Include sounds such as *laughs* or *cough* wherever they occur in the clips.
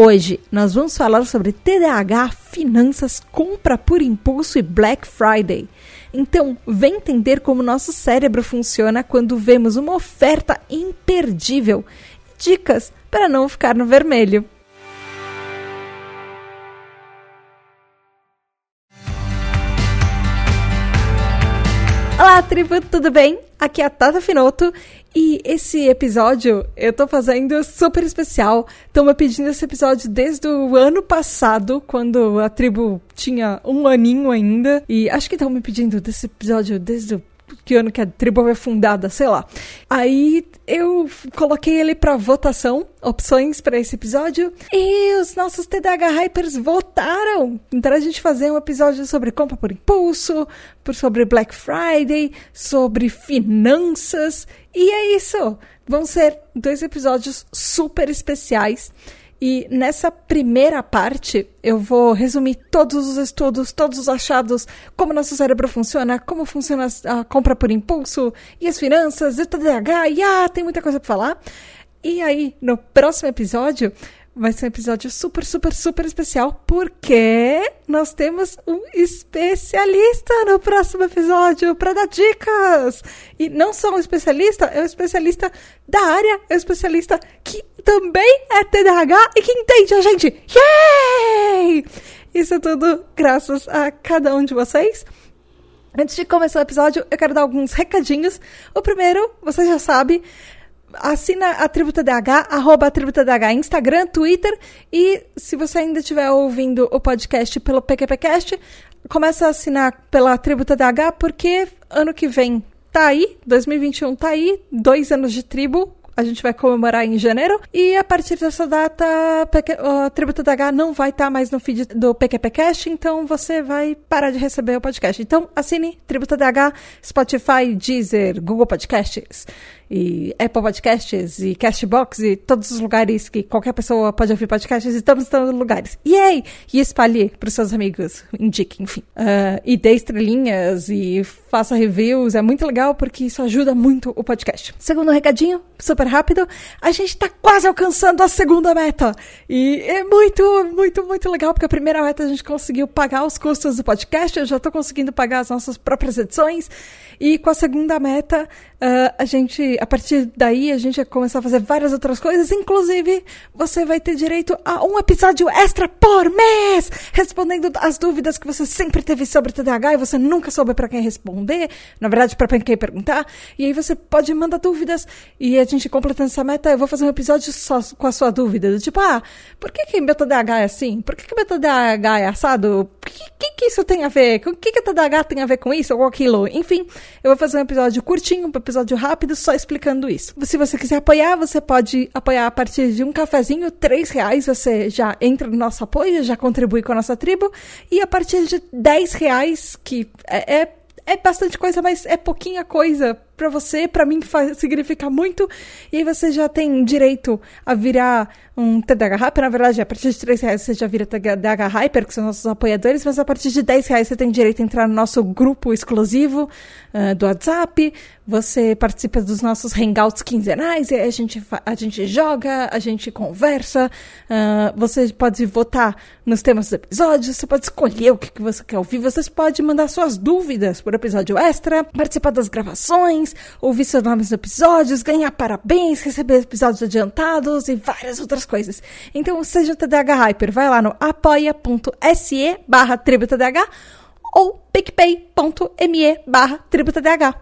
Hoje nós vamos falar sobre TDAH, finanças, compra por impulso e Black Friday. Então, vem entender como nosso cérebro funciona quando vemos uma oferta imperdível dicas para não ficar no vermelho. Olá, tribo, tudo bem? Aqui é a Tata Finoto e esse episódio eu tô fazendo super especial. Estão me pedindo esse episódio desde o ano passado, quando a tribo tinha um aninho ainda. E acho que estão me pedindo desse episódio desde o que ano que a tribo foi fundada, sei lá. Aí eu coloquei ele para votação, opções para esse episódio, e os nossos TDAH Hypers votaram. Então a gente fazer um episódio sobre compra por impulso, sobre Black Friday, sobre finanças, e é isso. Vão ser dois episódios super especiais. E nessa primeira parte, eu vou resumir todos os estudos, todos os achados, como nosso cérebro funciona, como funciona a compra por impulso, e as finanças, e o TDAH, e ah, tem muita coisa para falar. E aí, no próximo episódio, vai ser um episódio super, super, super especial, porque nós temos um especialista no próximo episódio para dar dicas. E não só um especialista, é um especialista da área, é um especialista que também é TDAH e que entende a gente. Yay! Isso é tudo graças a cada um de vocês. Antes de começar o episódio, eu quero dar alguns recadinhos. O primeiro, você já sabe, assina a Tributa DH, arroba a Tributa DH, Instagram, Twitter. E se você ainda estiver ouvindo o podcast pelo PQPcast, começa a assinar pela Tributa DH, porque ano que vem tá aí, 2021 tá aí, dois anos de tribo, a gente vai comemorar em janeiro. E a partir dessa data, o Tributo DH não vai estar tá mais no feed do PQPcast, então você vai parar de receber o podcast. Então, assine Tributo DH, Spotify, Deezer, Google Podcasts e Apple Podcasts e Castbox e todos os lugares que qualquer pessoa pode ouvir podcasts, estamos em todos os lugares. Yay! E espalhe para os seus amigos, indique, enfim. Uh, e dê estrelinhas e faça reviews, é muito legal porque isso ajuda muito o podcast. Segundo recadinho, super rápido, a gente está quase alcançando a segunda meta. E é muito, muito, muito legal porque a primeira meta a gente conseguiu pagar os custos do podcast, eu já estou conseguindo pagar as nossas próprias edições. E com a segunda meta, uh, a gente, a partir daí, a gente vai começar a fazer várias outras coisas. Inclusive, você vai ter direito a um episódio extra por mês, respondendo as dúvidas que você sempre teve sobre TDAH e você nunca soube para quem responder. Na verdade, para quem perguntar. E aí você pode mandar dúvidas e a gente completando essa meta, eu vou fazer um episódio só com a sua dúvida. Do tipo, ah, por que, que meu TDAH é assim? Por que, que meu TDAH é assado? O que, que, que isso tem a ver? O que, que TDAH tem a ver com isso ou aquilo? Enfim, eu vou fazer um episódio curtinho, um episódio rápido, só explicando isso. Se você quiser apoiar, você pode apoiar a partir de um cafezinho, três reais, você já entra no nosso apoio, já contribui com a nossa tribo. E a partir de dez reais, que é, é é bastante coisa, mas é pouquinha coisa para você, para mim significa muito. E aí você já tem direito a virar um TDH Hyper. Na verdade, a partir de 3 reais você já vira TDH Hyper, que são nossos apoiadores, mas a partir de 10 reais você tem direito a entrar no nosso grupo exclusivo uh, do WhatsApp. Você participa dos nossos hangouts quinzenais, e a gente, a gente joga, a gente conversa. Uh, você pode votar nos temas dos episódios, você pode escolher o que, que você quer ouvir, você pode mandar suas dúvidas por episódio extra, participar das gravações, ouvir seus nomes nos episódios, ganhar parabéns, receber episódios adiantados e várias outras coisas. Então, seja o TDH Hyper, vai lá no apoia.se barra ou picpay.me barra.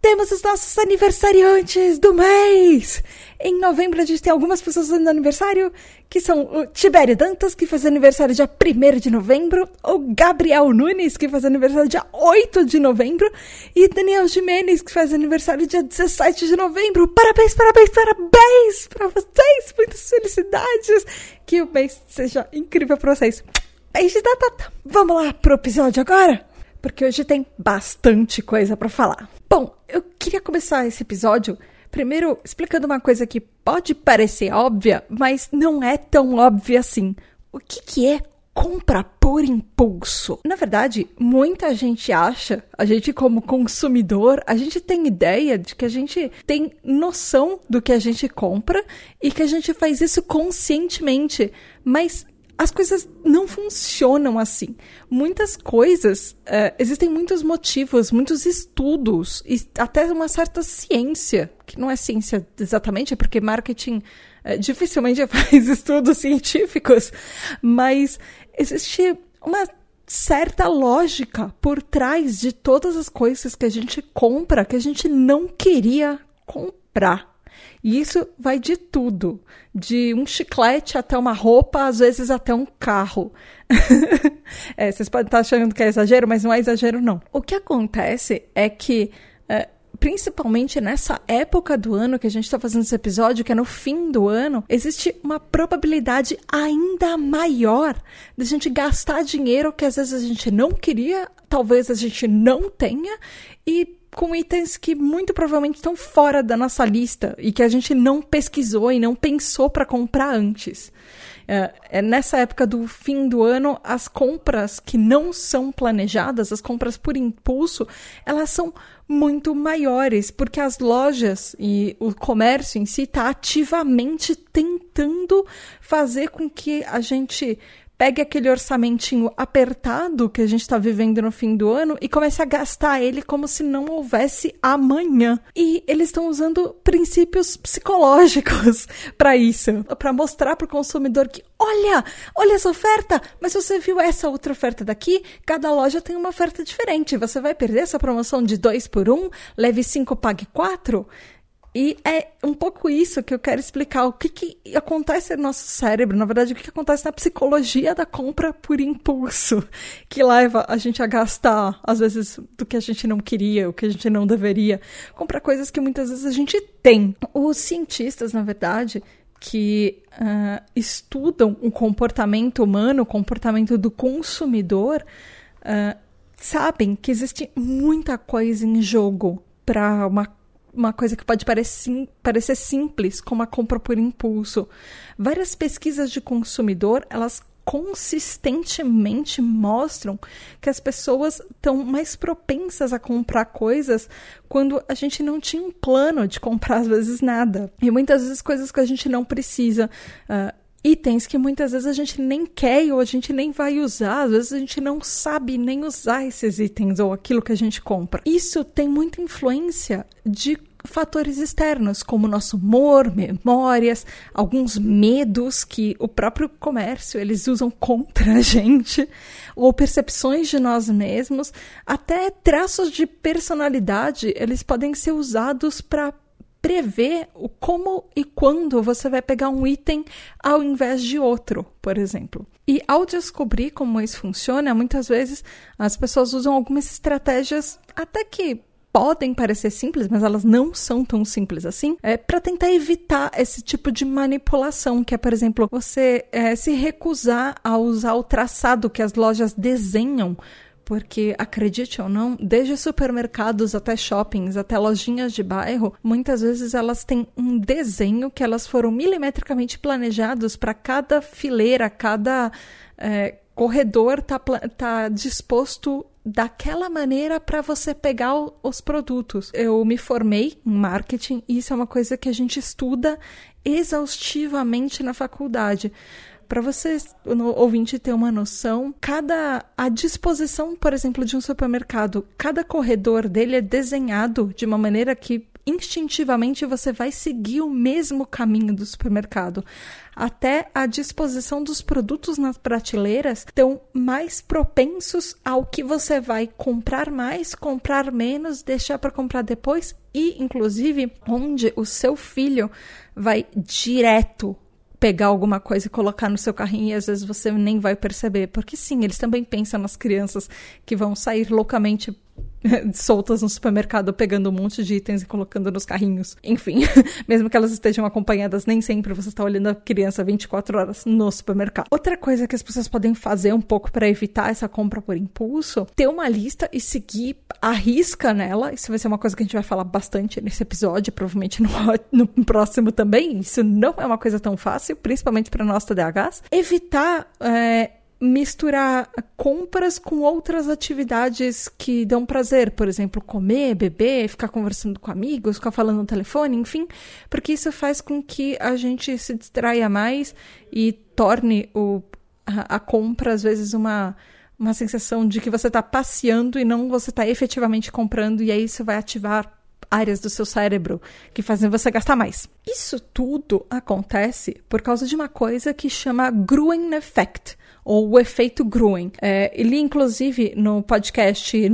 Temos os nossos aniversariantes do mês! Em novembro a gente tem algumas pessoas fazendo aniversário, que são o Tibério Dantas, que faz aniversário dia 1 de novembro, o Gabriel Nunes, que faz aniversário dia 8 de novembro, e Daniel Jimenez, que faz aniversário dia 17 de novembro. Parabéns, parabéns, parabéns para vocês! Muitas felicidades! Que o mês seja incrível para vocês. beijo da Tata. Vamos lá pro episódio agora? Porque hoje tem bastante coisa para falar. Bom, eu queria começar esse episódio primeiro explicando uma coisa que pode parecer óbvia, mas não é tão óbvia assim. O que, que é compra por impulso. Na verdade, muita gente acha, a gente como consumidor, a gente tem ideia de que a gente tem noção do que a gente compra e que a gente faz isso conscientemente, mas as coisas não funcionam assim. Muitas coisas, uh, existem muitos motivos, muitos estudos e até uma certa ciência, que não é ciência exatamente, é porque marketing uh, dificilmente *laughs* faz estudos científicos, mas existe uma certa lógica por trás de todas as coisas que a gente compra que a gente não queria comprar. E isso vai de tudo, de um chiclete até uma roupa, às vezes até um carro. *laughs* é, vocês podem estar achando que é exagero, mas não é exagero não. O que acontece é que é, principalmente nessa época do ano que a gente está fazendo esse episódio, que é no fim do ano, existe uma probabilidade ainda maior de a gente gastar dinheiro que às vezes a gente não queria, talvez a gente não tenha, e com itens que muito provavelmente estão fora da nossa lista e que a gente não pesquisou e não pensou para comprar antes. É, é, nessa época do fim do ano, as compras que não são planejadas, as compras por impulso, elas são muito maiores, porque as lojas e o comércio em si está ativamente tentando fazer com que a gente pegue aquele orçamentinho apertado que a gente está vivendo no fim do ano e comece a gastar ele como se não houvesse amanhã. E eles estão usando princípios psicológicos *laughs* para isso, para mostrar para o consumidor que olha, olha essa oferta, mas você viu essa outra oferta daqui? Cada loja tem uma oferta diferente. Você vai perder essa promoção de 2 por 1, um, leve 5, pague 4? E é um pouco isso que eu quero explicar. O que, que acontece no nosso cérebro, na verdade, o que, que acontece na psicologia da compra por impulso, que leva a gente a gastar, às vezes, do que a gente não queria, o que a gente não deveria, comprar coisas que muitas vezes a gente tem. Os cientistas, na verdade, que uh, estudam o comportamento humano, o comportamento do consumidor, uh, sabem que existe muita coisa em jogo para uma uma coisa que pode parecer, simples, como a compra por impulso. Várias pesquisas de consumidor, elas consistentemente mostram que as pessoas estão mais propensas a comprar coisas quando a gente não tinha um plano de comprar, às vezes, nada. E muitas vezes coisas que a gente não precisa. Uh, itens que muitas vezes a gente nem quer ou a gente nem vai usar, às vezes a gente não sabe nem usar esses itens ou aquilo que a gente compra. Isso tem muita influência de fatores externos, como nosso humor, memórias, alguns medos que o próprio comércio eles usam contra a gente, ou percepções de nós mesmos, até traços de personalidade, eles podem ser usados para prever o como e quando você vai pegar um item ao invés de outro, por exemplo. E ao descobrir como isso funciona, muitas vezes as pessoas usam algumas estratégias até que podem parecer simples, mas elas não são tão simples assim, é para tentar evitar esse tipo de manipulação, que é, por exemplo, você é, se recusar a usar o traçado que as lojas desenham porque acredite ou não, desde supermercados até shoppings, até lojinhas de bairro, muitas vezes elas têm um desenho que elas foram milimetricamente planejados para cada fileira, cada é, corredor tá, tá disposto daquela maneira para você pegar os produtos. Eu me formei em marketing e isso é uma coisa que a gente estuda exaustivamente na faculdade. Para você, ouvinte, ter uma noção, cada a disposição, por exemplo, de um supermercado, cada corredor dele é desenhado de uma maneira que instintivamente você vai seguir o mesmo caminho do supermercado. Até a disposição dos produtos nas prateleiras estão mais propensos ao que você vai comprar mais, comprar menos, deixar para comprar depois e, inclusive, onde o seu filho vai direto pegar alguma coisa e colocar no seu carrinho e às vezes você nem vai perceber. Porque sim, eles também pensam nas crianças que vão sair loucamente *laughs* soltas no supermercado, pegando um monte de itens e colocando nos carrinhos. Enfim, *laughs* mesmo que elas estejam acompanhadas, nem sempre você está olhando a criança 24 horas no supermercado. Outra coisa que as pessoas podem fazer um pouco para evitar essa compra por impulso, ter uma lista e seguir a risca nela. Isso vai ser uma coisa que a gente vai falar bastante nesse episódio, provavelmente no, *laughs* no próximo também. Isso não é uma coisa tão fácil, principalmente para nós TDAHs. Evitar é, misturar compras com outras atividades que dão prazer, por exemplo, comer, beber, ficar conversando com amigos, ficar falando no telefone, enfim, porque isso faz com que a gente se distraia mais e torne o, a, a compra às vezes uma uma sensação de que você está passeando e não você está efetivamente comprando e aí isso vai ativar áreas do seu cérebro que fazem você gastar mais. Isso tudo acontece por causa de uma coisa que chama Gruen Effect ou o efeito Gruen. É, ele, inclusive, no podcast uh,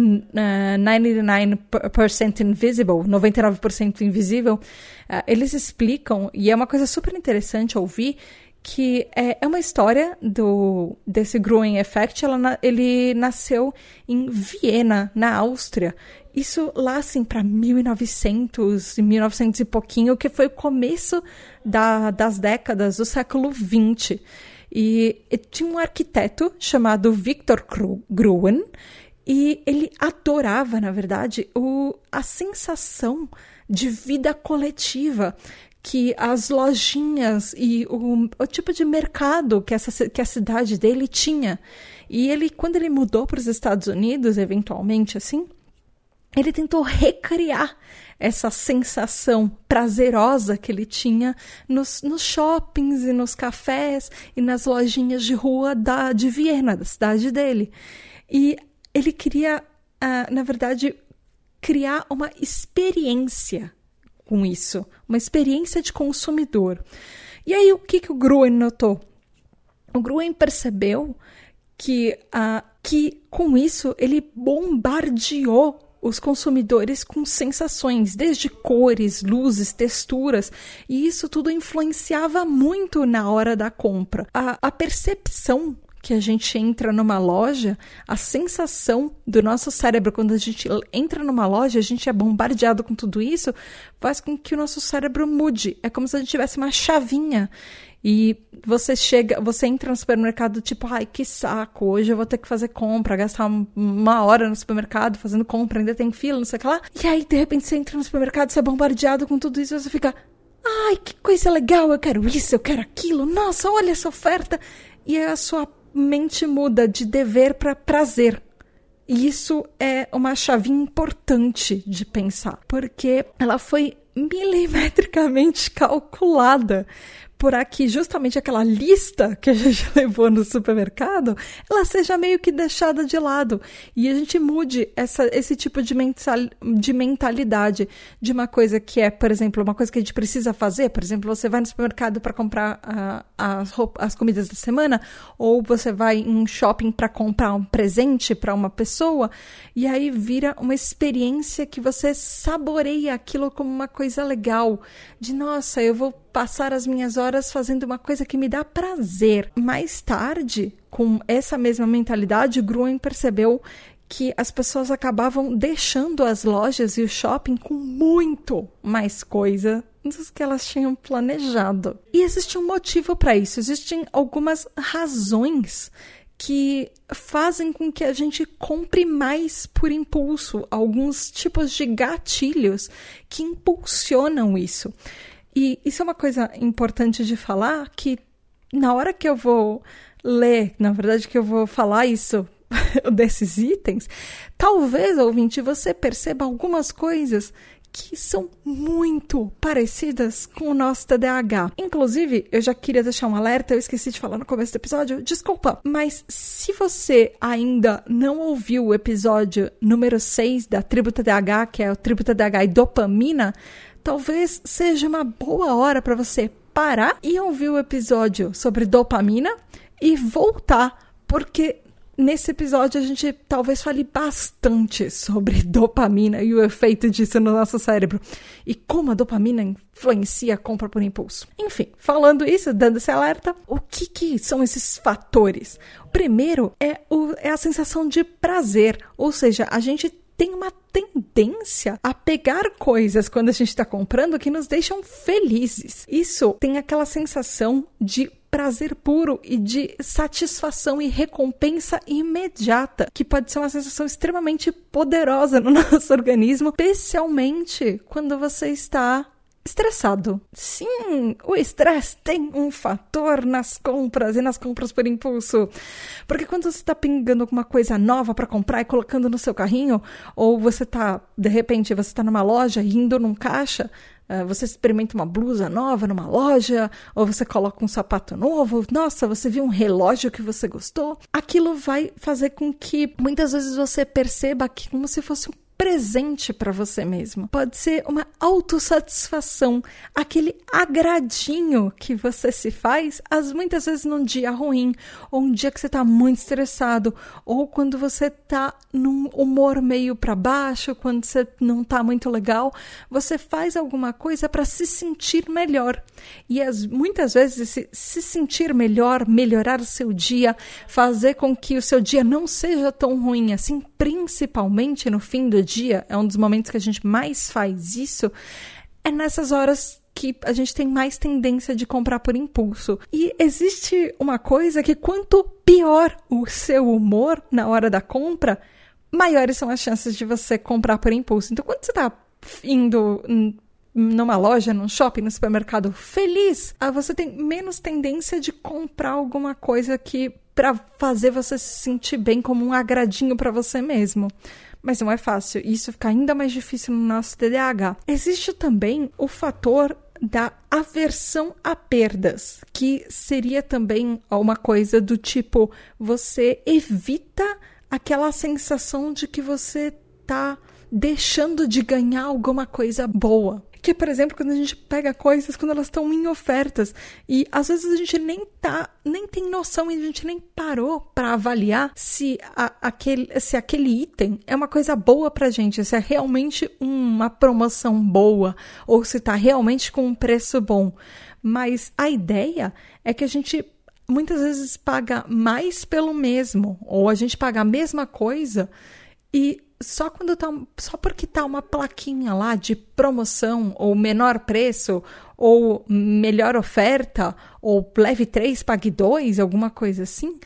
99% Invisible, 99% Invisível, uh, eles explicam, e é uma coisa super interessante ouvir, que é, é uma história do desse Gruen Effect. Ela, ele nasceu em Viena, na Áustria. Isso lá, assim, para 1900, 1900 e pouquinho, que foi o começo da, das décadas do século 20. E, e tinha um arquiteto chamado Victor Gruen e ele adorava, na verdade, o, a sensação de vida coletiva que as lojinhas e o, o, tipo de mercado que, essa, que a cidade dele tinha. E ele, quando ele mudou para os Estados Unidos, eventualmente, assim, ele tentou recriar essa sensação prazerosa que ele tinha nos, nos, shoppings e nos cafés e nas lojinhas de rua da, de Viena, da cidade dele. E ele queria, uh, na verdade, criar uma experiência com isso, uma experiência de consumidor. E aí, o que, que o Gruen notou? O Gruen percebeu que, uh, que com isso ele bombardeou os consumidores com sensações, desde cores, luzes, texturas, e isso tudo influenciava muito na hora da compra. A, a percepção que a gente entra numa loja, a sensação do nosso cérebro quando a gente entra numa loja, a gente é bombardeado com tudo isso, faz com que o nosso cérebro mude. É como se a gente tivesse uma chavinha e você chega, você entra no supermercado tipo, ai, que saco, hoje eu vou ter que fazer compra, gastar uma hora no supermercado fazendo compra, ainda tem fila, não sei o que lá. E aí, de repente, você entra no supermercado, você é bombardeado com tudo isso, você fica, ai, que coisa legal, eu quero isso, eu quero aquilo, nossa, olha essa oferta. E a sua mente muda de dever para prazer. E isso é uma chave importante de pensar, porque ela foi milimetricamente *laughs* calculada por aqui justamente aquela lista que a gente *laughs* levou no supermercado, ela seja meio que deixada de lado e a gente mude essa, esse tipo de, mental, de mentalidade de uma coisa que é, por exemplo, uma coisa que a gente precisa fazer. Por exemplo, você vai no supermercado para comprar as, as comidas da semana ou você vai em um shopping para comprar um presente para uma pessoa e aí vira uma experiência que você saboreia aquilo como uma coisa legal. De nossa, eu vou passar as minhas horas fazendo uma coisa que me dá prazer. Mais tarde, com essa mesma mentalidade, Gruen percebeu que as pessoas acabavam deixando as lojas e o shopping com muito mais coisa do que elas tinham planejado. E existe um motivo para isso, existem algumas razões que fazem com que a gente compre mais por impulso, alguns tipos de gatilhos que impulsionam isso. E isso é uma coisa importante de falar que na hora que eu vou ler, na verdade que eu vou falar isso *laughs* desses itens, talvez, ouvinte, você perceba algumas coisas que são muito parecidas com o nosso TDAH. Inclusive, eu já queria deixar um alerta, eu esqueci de falar no começo do episódio, desculpa, mas se você ainda não ouviu o episódio número 6 da Tribo TDAH, que é o Tribo TDAH e dopamina, talvez seja uma boa hora para você parar e ouvir o episódio sobre dopamina e voltar, porque nesse episódio a gente talvez fale bastante sobre *laughs* dopamina e o efeito disso no nosso cérebro e como a dopamina influencia a compra por impulso. Enfim, falando isso, dando esse alerta, o que, que são esses fatores? O primeiro é, o, é a sensação de prazer, ou seja, a gente tem uma tendência a pegar coisas quando a gente está comprando que nos deixam felizes. Isso tem aquela sensação de prazer puro e de satisfação e recompensa imediata, que pode ser uma sensação extremamente poderosa no *laughs* nosso organismo, especialmente quando você está estressado. Sim, o estresse tem um fator nas compras e nas compras por impulso. Porque quando você está pingando alguma coisa nova para comprar e colocando no seu carrinho, ou você está, de repente, você está numa loja indo num caixa, uh, você experimenta uma blusa nova numa loja, ou você coloca um sapato novo, nossa, você viu um relógio que você gostou, aquilo vai fazer com que muitas vezes você perceba que como se fosse um presente para você mesmo. Pode ser uma autossatisfação, aquele agradinho que você se faz, as muitas vezes num dia ruim, ou um dia que você está muito estressado, ou quando você está num humor meio para baixo, quando você não está muito legal, você faz alguma coisa para se sentir melhor. E as, muitas vezes se, se sentir melhor, melhorar o seu dia, fazer com que o seu dia não seja tão ruim assim, principalmente no fim do dia dia, é um dos momentos que a gente mais faz isso, é nessas horas que a gente tem mais tendência de comprar por impulso. E existe uma coisa que quanto pior o seu humor na hora da compra, maiores são as chances de você comprar por impulso. Então, quando você está indo numa loja, num shopping, no supermercado feliz, ah, você tem menos tendência de comprar alguma coisa que para fazer você se sentir bem como um agradinho para você mesmo mas não é fácil. Isso fica ainda mais difícil no nosso TDAH. Existe também o fator da aversão a perdas, que seria também uma coisa do tipo você evita aquela sensação de que você tá deixando de ganhar alguma coisa boa. Que, por exemplo, quando a gente pega coisas quando elas estão em ofertas e às vezes a gente nem tá, nem tem noção e a gente nem parou para avaliar se a, aquele, se aquele item é uma coisa boa pra gente, se é realmente uma promoção boa ou se tá realmente com um preço bom. Mas a ideia é que a gente muitas vezes paga mais pelo mesmo, ou a gente paga a mesma coisa e só quando tá só porque tá uma plaquinha lá de promoção ou menor preço ou melhor oferta ou leve 3 pague 2, alguma coisa assim,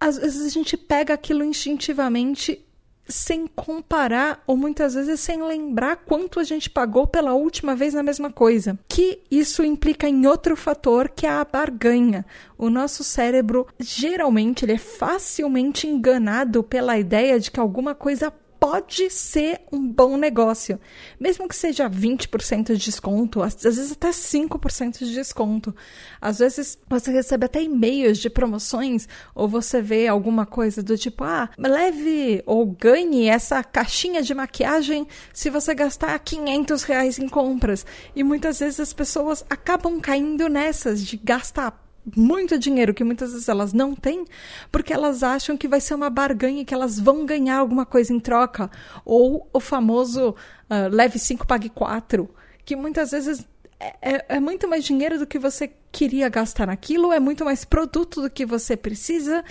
às vezes a gente pega aquilo instintivamente sem comparar ou muitas vezes sem lembrar quanto a gente pagou pela última vez na mesma coisa. Que isso implica em outro fator que é a barganha. O nosso cérebro geralmente ele é facilmente enganado pela ideia de que alguma coisa pode ser um bom negócio. Mesmo que seja 20% de desconto, às vezes até 5% de desconto. Às vezes você recebe até e-mails de promoções ou você vê alguma coisa do tipo, ah, leve ou ganhe essa caixinha de maquiagem se você gastar 500 reais em compras. E muitas vezes as pessoas acabam caindo nessas de gastar muito dinheiro que muitas vezes elas não têm, porque elas acham que vai ser uma barganha que elas vão ganhar alguma coisa em troca. Ou o famoso uh, leve 5, pague 4, que muitas vezes é, é, é, muito mais dinheiro do que você queria gastar naquilo, é muito mais produto do que você precisa,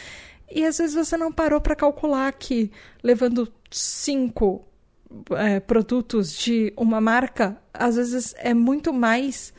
e às vezes você não parou para calcular que levando cinco é, produtos de uma marca, às vezes é muito mais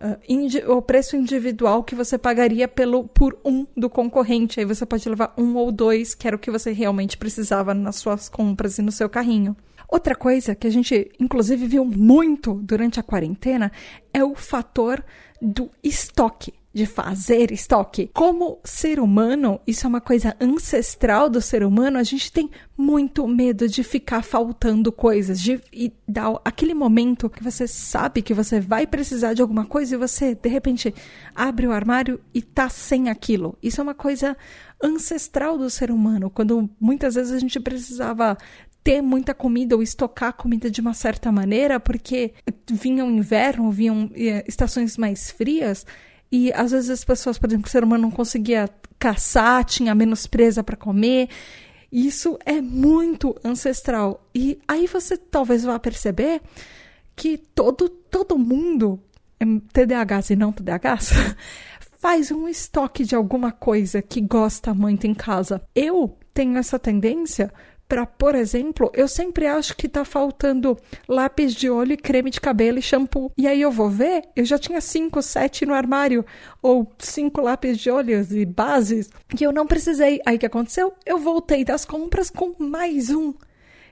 uh, o preço individual que você pagaria pelo, por um do concorrente. Aí você pode levar um ou dois, que era o que você realmente precisava nas suas compras e no seu carrinho. Outra coisa que a gente, inclusive, viu muito durante a quarentena é o fator do estoque de fazer estoque. Como ser humano, isso é uma coisa ancestral do ser humano, a gente tem muito medo de ficar faltando coisas, de e dar aquele momento que você sabe que você vai precisar de alguma coisa e você de repente abre o armário e tá sem aquilo. Isso é uma coisa ancestral do ser humano, quando muitas vezes a gente precisava ter muita comida ou estocar comida de uma certa maneira, porque vinha o inverno, vinham eh, estações mais frias, e às vezes as pessoas, por exemplo, o ser humano não conseguia caçar, tinha menos presa para comer. Isso é muito ancestral. E aí você talvez vá perceber que todo, todo mundo, TDAHs e não TDAHs, *laughs* faz um estoque de alguma coisa que gosta muito em casa. Eu tenho essa tendência para, por exemplo, eu sempre acho que tá faltando lápis de olho, creme de cabelo e shampoo. E aí eu vou ver, eu já tinha cinco, sete no armário, ou cinco lápis de olhos e bases, e eu não precisei. Aí o que aconteceu? Eu voltei das compras com mais um.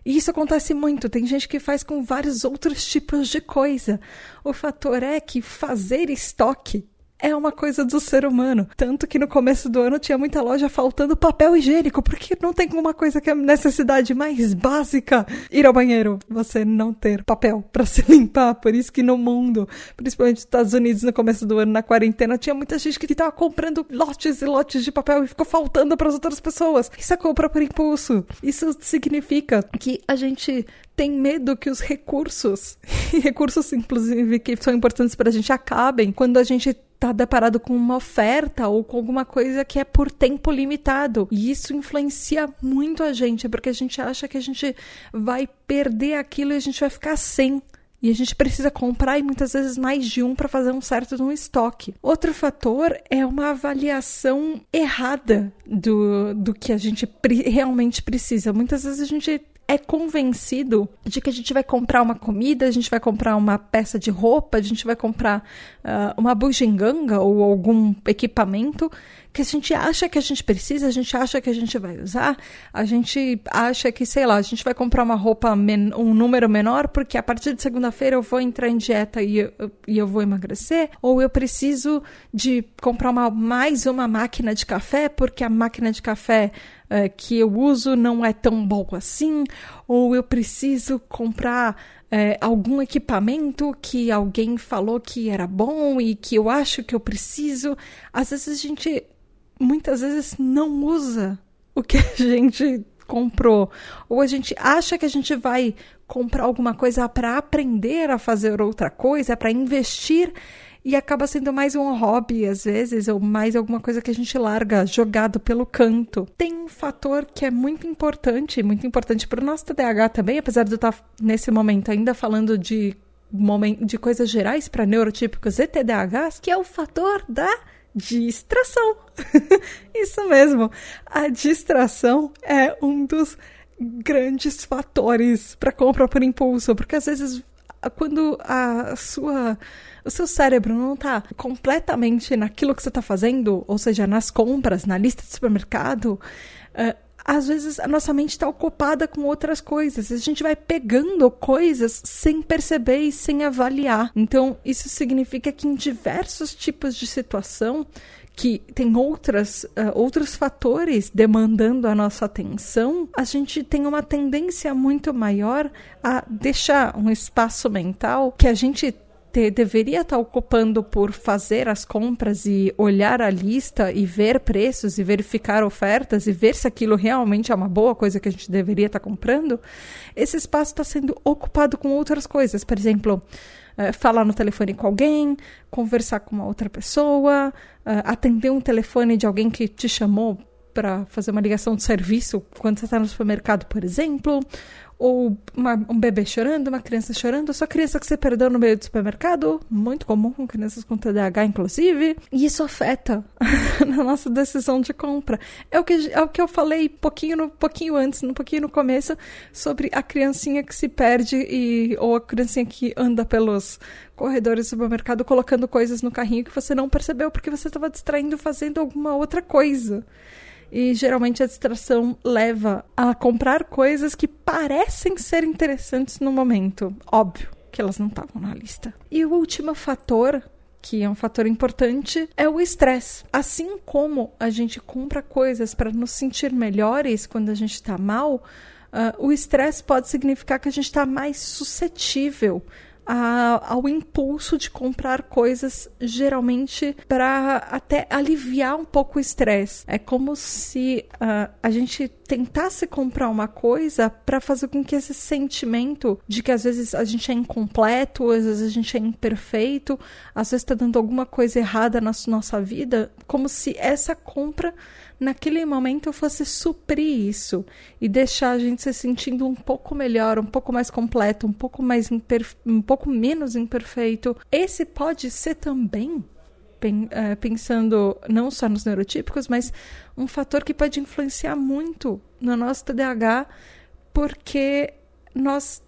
E isso acontece muito, tem gente que faz com vários outros tipos de coisa. O fator é que fazer estoque é uma coisa do ser humano. Tanto que no começo do ano tinha muita loja faltando papel higiênico, porque não tem uma coisa que é necessidade mais básica ir ao banheiro, você não ter papel para se *laughs* limpar. Por isso que no mundo, principalmente nos Estados Unidos, no começo do ano, na quarentena, tinha muita gente que estava comprando lotes e lotes de papel e ficou faltando para as outras pessoas. Isso é compra por impulso. Isso significa que a gente tem medo que os recursos, *laughs* recursos inclusive que são importantes para a gente, acabem quando a gente está deparado com uma oferta ou com alguma coisa que é por tempo limitado. E isso influencia muito a gente, porque a gente acha que a gente vai perder aquilo e a gente vai ficar sem. E a gente precisa comprar e muitas vezes mais de um para fazer um certo um estoque. Outro fator é uma avaliação errada do, do que a gente realmente precisa. Muitas vezes a gente é convencido de que a gente vai comprar uma comida, a gente vai comprar uma peça de roupa, a gente vai comprar uh, uma bugiganga ou algum equipamento que a gente acha que a gente precisa, a gente acha que a gente vai usar, a gente acha que, sei lá, a gente vai comprar uma roupa, um número menor, porque a partir de segunda-feira eu vou entrar em dieta e eu, e eu vou emagrecer, ou eu preciso de comprar uma, mais uma máquina de café, porque a máquina de café uh, que eu uso não é tão boa assim, ou eu preciso comprar é, algum equipamento que alguém falou que era bom e que eu acho que eu preciso. Às vezes a gente muitas vezes não usa o que a gente comprou. Ou a gente acha que a gente vai comprar alguma coisa para aprender a fazer outra coisa, para investir e acaba sendo mais um hobby às vezes, ou mais alguma coisa que a gente larga jogado pelo canto. Tem um fator que é muito importante, muito importante para o nosso TDAH também, apesar de eu estar nesse momento ainda falando de, de coisas gerais para neurotípicos e TDAHs, que é o fator da distração. *laughs* Isso mesmo. A distração é um dos grandes fatores para compra por impulso, porque às vezes quando a sua o seu cérebro não está completamente naquilo que você está fazendo, ou seja, nas compras, na lista de supermercado, uh, às vezes a nossa mente está ocupada com outras coisas. A gente vai pegando coisas sem perceber e sem avaliar. Então, isso significa que em diversos tipos de situação que tem outras, uh, outros fatores demandando a nossa atenção, a gente tem uma tendência muito maior a deixar um espaço mental que a gente deveria estar ocupando por fazer as compras e olhar a lista e ver preços e verificar ofertas e ver se aquilo realmente é uma boa coisa que a gente deveria estar comprando, esse espaço está sendo ocupado com outras coisas. Por exemplo, uh, falar no telefone com alguém, conversar com uma outra pessoa, uh, atender um telefone de alguém que te chamou para fazer uma ligação de serviço quando você está no supermercado, por exemplo, ou uma, um bebê chorando, uma criança chorando, só criança que você perdeu no meio do supermercado, muito comum com crianças com TDAH, inclusive, e isso afeta *laughs* na nossa decisão de compra. É o que, é o que eu falei pouquinho, no, pouquinho antes, um pouquinho no começo, sobre a criancinha que se perde e, ou a criancinha que anda pelos corredores do supermercado colocando coisas no carrinho que você não percebeu porque você estava distraindo fazendo alguma outra coisa. E geralmente a distração leva a comprar coisas que parecem ser interessantes no momento. Óbvio que elas não estavam na lista. E o último fator que é um fator importante, é o estresse. Assim como a gente compra coisas para nos sentir melhores quando a gente está mal, uh, o estresse pode significar que a gente está mais suscetível a, ao impulso de comprar coisas, geralmente para até aliviar um pouco o estresse. É como se uh, a gente tentasse comprar uma coisa para fazer com que esse sentimento de que às vezes a gente é incompleto, às vezes a gente é imperfeito, às vezes está dando alguma coisa errada na nossa vida, como se essa compra naquele momento eu fosse suprir isso e deixar a gente se sentindo um pouco melhor, um pouco mais completo, um pouco mais um pouco menos imperfeito. Esse pode ser também é, pensando não só nos neurotípicos, mas um fator que pode influenciar muito no nosso TDAH porque nós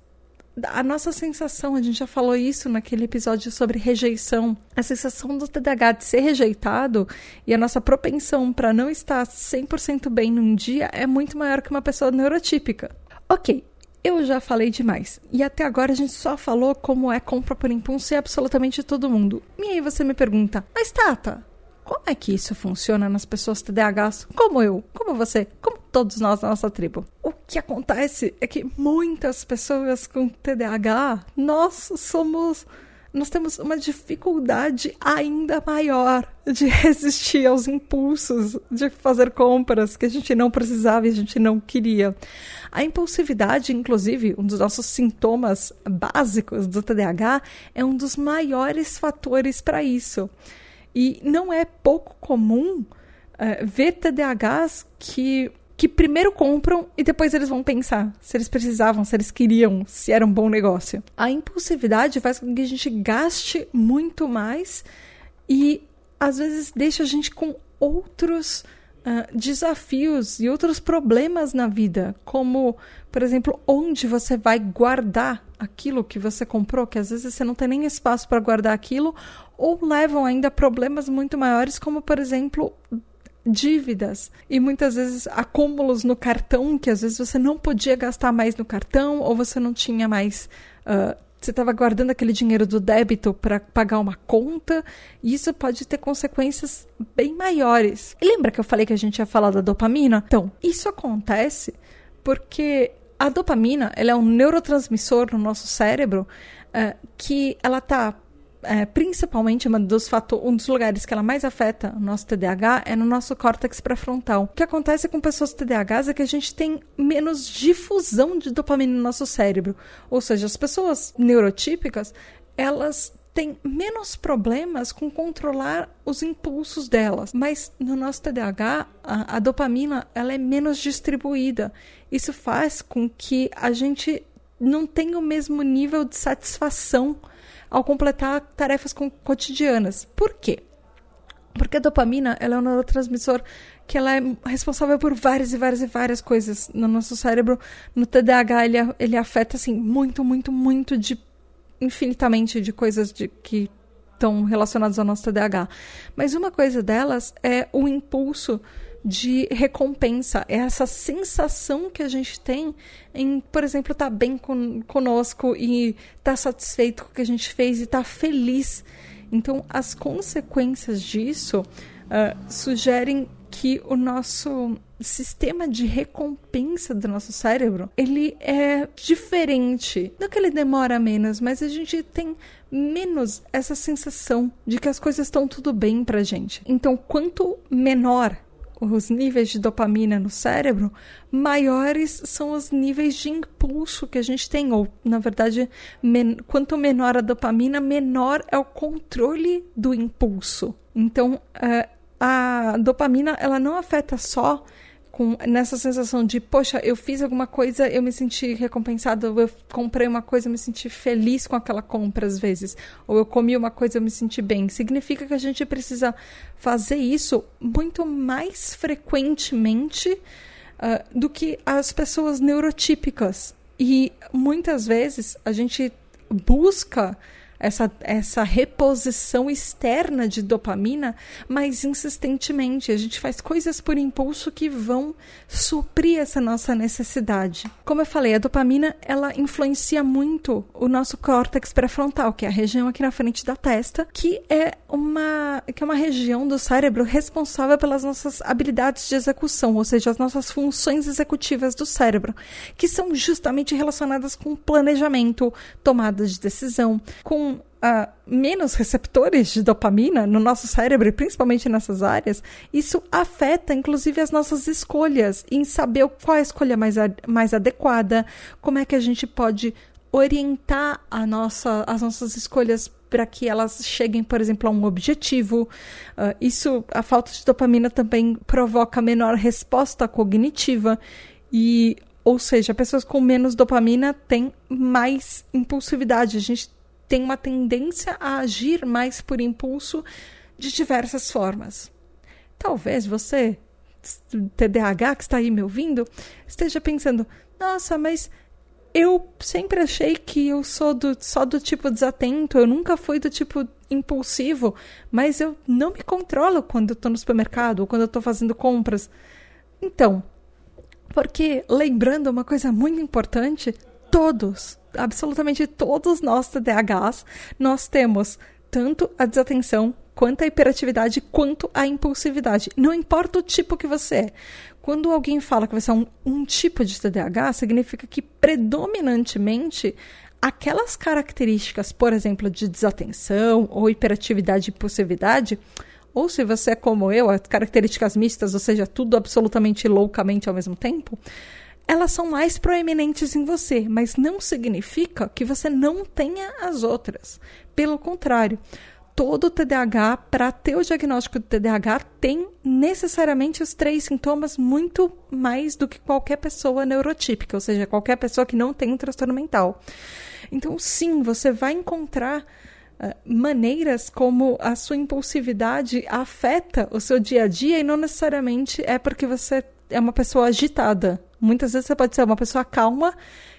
a nossa sensação, a gente já falou isso naquele episódio sobre rejeição, a sensação do TDAH de ser rejeitado e a nossa propensão para não estar 100% bem num dia é muito maior que uma pessoa neurotípica. Ok, eu já falei demais. E até agora a gente só falou como é compra por impulso e absolutamente todo mundo. E aí você me pergunta, mas Tata, como é que isso funciona nas pessoas TDAHs como eu, como você, como todos nós na nossa tribo? O que acontece é que muitas pessoas com TDAH, nós somos nós temos uma dificuldade ainda maior de *laughs* resistir aos impulsos de fazer compras que a gente não precisava e a gente não queria. A impulsividade, inclusive, um dos nossos sintomas básicos do TDAH, é um dos maiores fatores para isso. E não é pouco comum uh, ver TDAHs que, que primeiro compram e depois eles vão pensar se eles precisavam, se eles queriam, se era um bom negócio. A impulsividade faz com que a gente gaste muito mais e às vezes deixa a gente com outros uh, desafios e outros problemas na vida, como, por exemplo, onde você vai guardar aquilo que você comprou, que às vezes você não tem nem espaço para guardar aquilo, ou levam ainda a problemas muito maiores, como, por exemplo, dívidas e muitas vezes acúmulos no cartão que às vezes você não podia gastar mais no cartão ou você não tinha mais uh, você estava guardando aquele dinheiro do débito para pagar uma conta, e isso pode ter consequências bem maiores. E lembra que eu falei que a gente ia falar da dopamina? Então, isso acontece porque a dopamina ela é um neurotransmissor no nosso cérebro uh, que ela está é, principalmente um dos, fator, um dos lugares que ela mais afeta o nosso TDAH é no nosso córtex pré-frontal. O que acontece com pessoas TDAHs é que a gente tem menos difusão de dopamina no nosso cérebro. Ou seja, as pessoas neurotípicas, elas têm menos problemas com controlar os impulsos delas. Mas no nosso TDAH, a, a dopamina ela é menos distribuída. Isso faz com que a gente não tenha o mesmo nível de satisfação ao completar tarefas cotidianas. Por quê? Porque a dopamina ela é um neurotransmissor que ela é responsável por várias e várias e várias coisas no nosso cérebro. No TDAH ele, ele afeta assim muito, muito, muito de infinitamente de coisas de, que estão relacionadas ao nosso TDAH. Mas uma coisa delas é o impulso de recompensa, é essa sensação que a gente tem em, por exemplo, estar tá bem con conosco e estar tá satisfeito com o que a gente fez e estar tá feliz. Então, as consequências disso uh, sugerem que o nosso sistema de recompensa do nosso cérebro ele é diferente. Não que ele demora menos, mas a gente tem menos essa sensação de que as coisas estão tudo bem pra gente. Então, quanto menor os níveis de dopamina no cérebro, maiores são os níveis de impulso que a gente tem. Ou, na verdade, men quanto menor a dopamina, menor é o controle do impulso. Então, uh, a dopamina ela não afeta só com nessa sensação de, poxa, eu fiz alguma coisa, eu me senti recompensado, eu comprei uma coisa, eu me senti feliz com aquela compra às vezes, ou eu comi uma coisa, eu me senti bem. Significa que a gente precisa fazer isso muito mais frequentemente uh, do que as pessoas neurotípicas. E muitas vezes a gente busca essa, essa reposição externa de dopamina mais insistentemente. A gente faz coisas por impulso que vão suprir essa nossa necessidade. Como eu falei, a dopamina ela influencia muito o nosso córtex pré-frontal, que é a região aqui na frente da testa, que é uma que é uma região do cérebro responsável pelas nossas habilidades de execução, ou seja, as nossas funções executivas do cérebro, que são justamente relacionadas com planejamento, tomada de decisão, com uh, menos receptores de dopamina no nosso cérebro, principalmente nessas áreas, isso afeta inclusive as nossas escolhas em saber qual é a escolha mais, mais adequada, como é que a gente pode orientar a nossa, as nossas escolhas para que elas cheguem, por exemplo, a um objetivo. Uh, isso, a falta de dopamina também provoca menor resposta cognitiva e, ou seja, pessoas com menos dopamina têm mais impulsividade. A gente tem uma tendência a agir mais por impulso de diversas formas. Talvez você, TDAH que está aí me ouvindo, esteja pensando: Nossa, mas eu sempre achei que eu sou do, só do tipo desatento, eu nunca fui do tipo impulsivo, mas eu não me controlo quando eu tô no supermercado ou quando eu tô fazendo compras. Então, porque lembrando uma coisa muito importante, todos, absolutamente todos nós TDAHs, nós temos tanto a desatenção quanto a hiperatividade, quanto a impulsividade. Não importa o tipo que você é. Quando alguém fala que você é um, um tipo de TDAH, significa que predominantemente aquelas características, por exemplo, de desatenção ou hiperatividade e impulsividade, ou se você é como eu, as características mistas, ou seja, tudo absolutamente loucamente ao mesmo tempo, elas são mais proeminentes em você, mas não significa que você não tenha as outras. Pelo contrário, todo TDAH, para ter o diagnóstico de TDAH, tem necessariamente os três sintomas muito mais do que qualquer pessoa neurotípica, ou seja, qualquer pessoa que não tem um transtorno mental. Então, sim, você vai encontrar uh, maneiras como a sua impulsividade afeta o seu dia a dia e não necessariamente é porque você é uma pessoa agitada. Muitas vezes você pode ser uma pessoa calma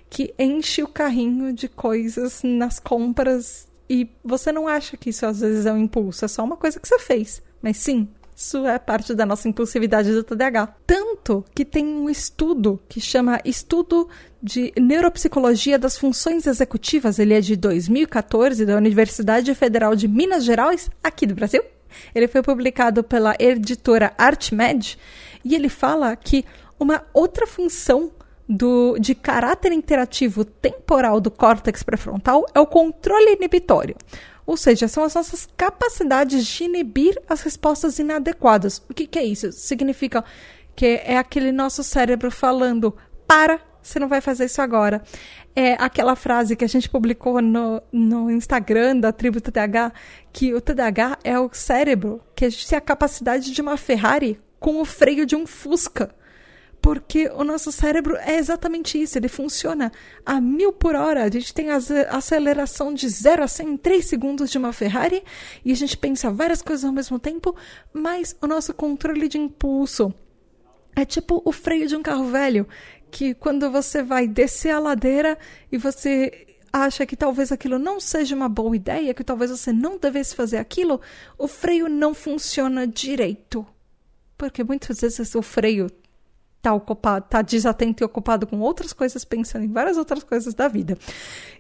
que enche o carrinho de coisas nas compras e você não acha que isso às vezes é um impulso, é só uma coisa que você fez. Mas sim, isso é parte da nossa impulsividade do TDAH. Tanto que tem um estudo que chama Estudo de Neuropsicologia das Funções Executivas, ele é de 2014, da Universidade Federal de Minas Gerais, aqui do Brasil. Ele foi publicado pela editora ArtMed e ele fala que uma outra função do, de caráter interativo temporal do córtex pré-frontal é o controle inibitório. Ou seja, são as nossas capacidades de inibir as respostas inadequadas. O que, que é isso? Significa que é aquele nosso cérebro falando: para, você não vai fazer isso agora. É aquela frase que a gente publicou no, no Instagram da tribo TDAH, que o TDAH é o cérebro que a gente tem a capacidade de uma Ferrari com o freio de um Fusca. Porque o nosso cérebro é exatamente isso, ele funciona a mil por hora. A gente tem a aceleração de 0 a 100 em 3 segundos de uma Ferrari e a gente pensa várias coisas ao mesmo tempo, mas o nosso controle de impulso é tipo o freio de um carro velho, que quando você vai descer a ladeira e você acha que talvez aquilo não seja uma boa ideia, que talvez você não devesse fazer aquilo, o freio não funciona direito. Porque muitas vezes o freio tá ocupado, tá desatento e ocupado com outras coisas, pensando em várias outras coisas da vida.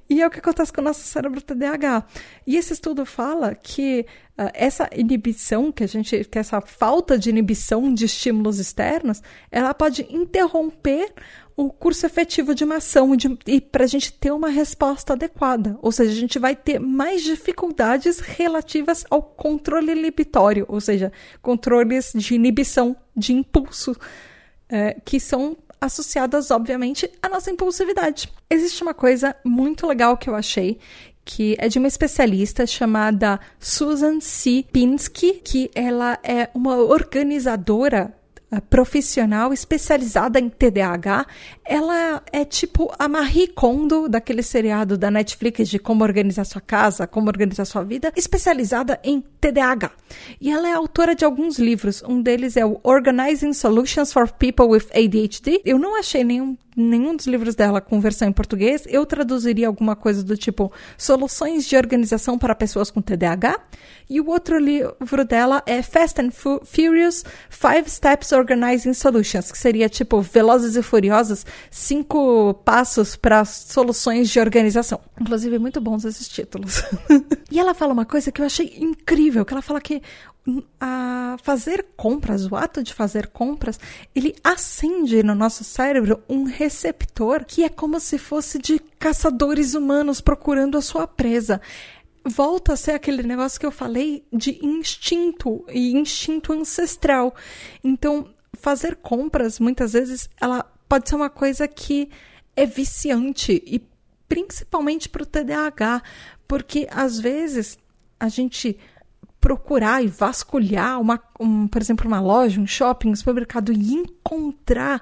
E é o que acontece com o nosso cérebro TDAH. E esse estudo fala que uh, essa inibição, que a gente, que essa falta de inibição de estímulos externos, ela pode interromper o curso efetivo de uma ação de, e para a gente ter uma resposta adequada. Ou seja, a gente vai ter mais dificuldades relativas ao controle inibitório, ou seja, controles de inibição de impulso é, que são associadas, obviamente, à nossa impulsividade. Existe uma coisa muito legal que eu achei, que é de uma especialista chamada Susan C. Pinsky, que ela é uma organizadora profissional especializada em TDAH. Ela é tipo a Marie Kondo daquele seriado da Netflix de como organizar sua casa, como organizar sua vida, especializada em TDAH. E ela é autora de alguns livros. Um deles é o Organizing Solutions for People with ADHD. Eu não achei nenhum nenhum dos livros dela com versão em português, eu traduziria alguma coisa do tipo Soluções de Organização para Pessoas com TDAH. E o outro livro dela é Fast and Furious Five Steps Organizing Solutions, que seria tipo Velozes e Furiosas, cinco passos para soluções de organização. Inclusive, muito bons esses títulos. *laughs* e ela fala uma coisa que eu achei incrível, que ela fala que a fazer compras, o ato de fazer compras, ele acende no nosso cérebro um receptor que é como se fosse de caçadores humanos procurando a sua presa. Volta a ser aquele negócio que eu falei de instinto e instinto ancestral. Então, fazer compras, muitas vezes, ela pode ser uma coisa que é viciante e principalmente para o TDAH, porque às vezes a gente procurar e vasculhar uma, um, por exemplo, uma loja, um shopping, um supermercado e encontrar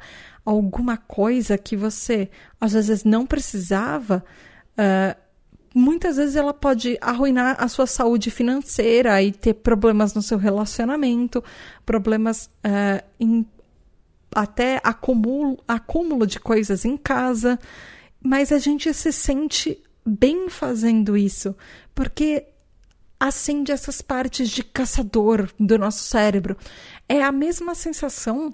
alguma coisa que você às vezes não precisava, uh, muitas vezes ela pode arruinar a sua saúde financeira e ter problemas no seu relacionamento, problemas uh, em até acúmulo, acúmulo de coisas em casa, mas a gente se sente bem fazendo isso, porque acende essas partes de caçador do nosso cérebro. É a mesma sensação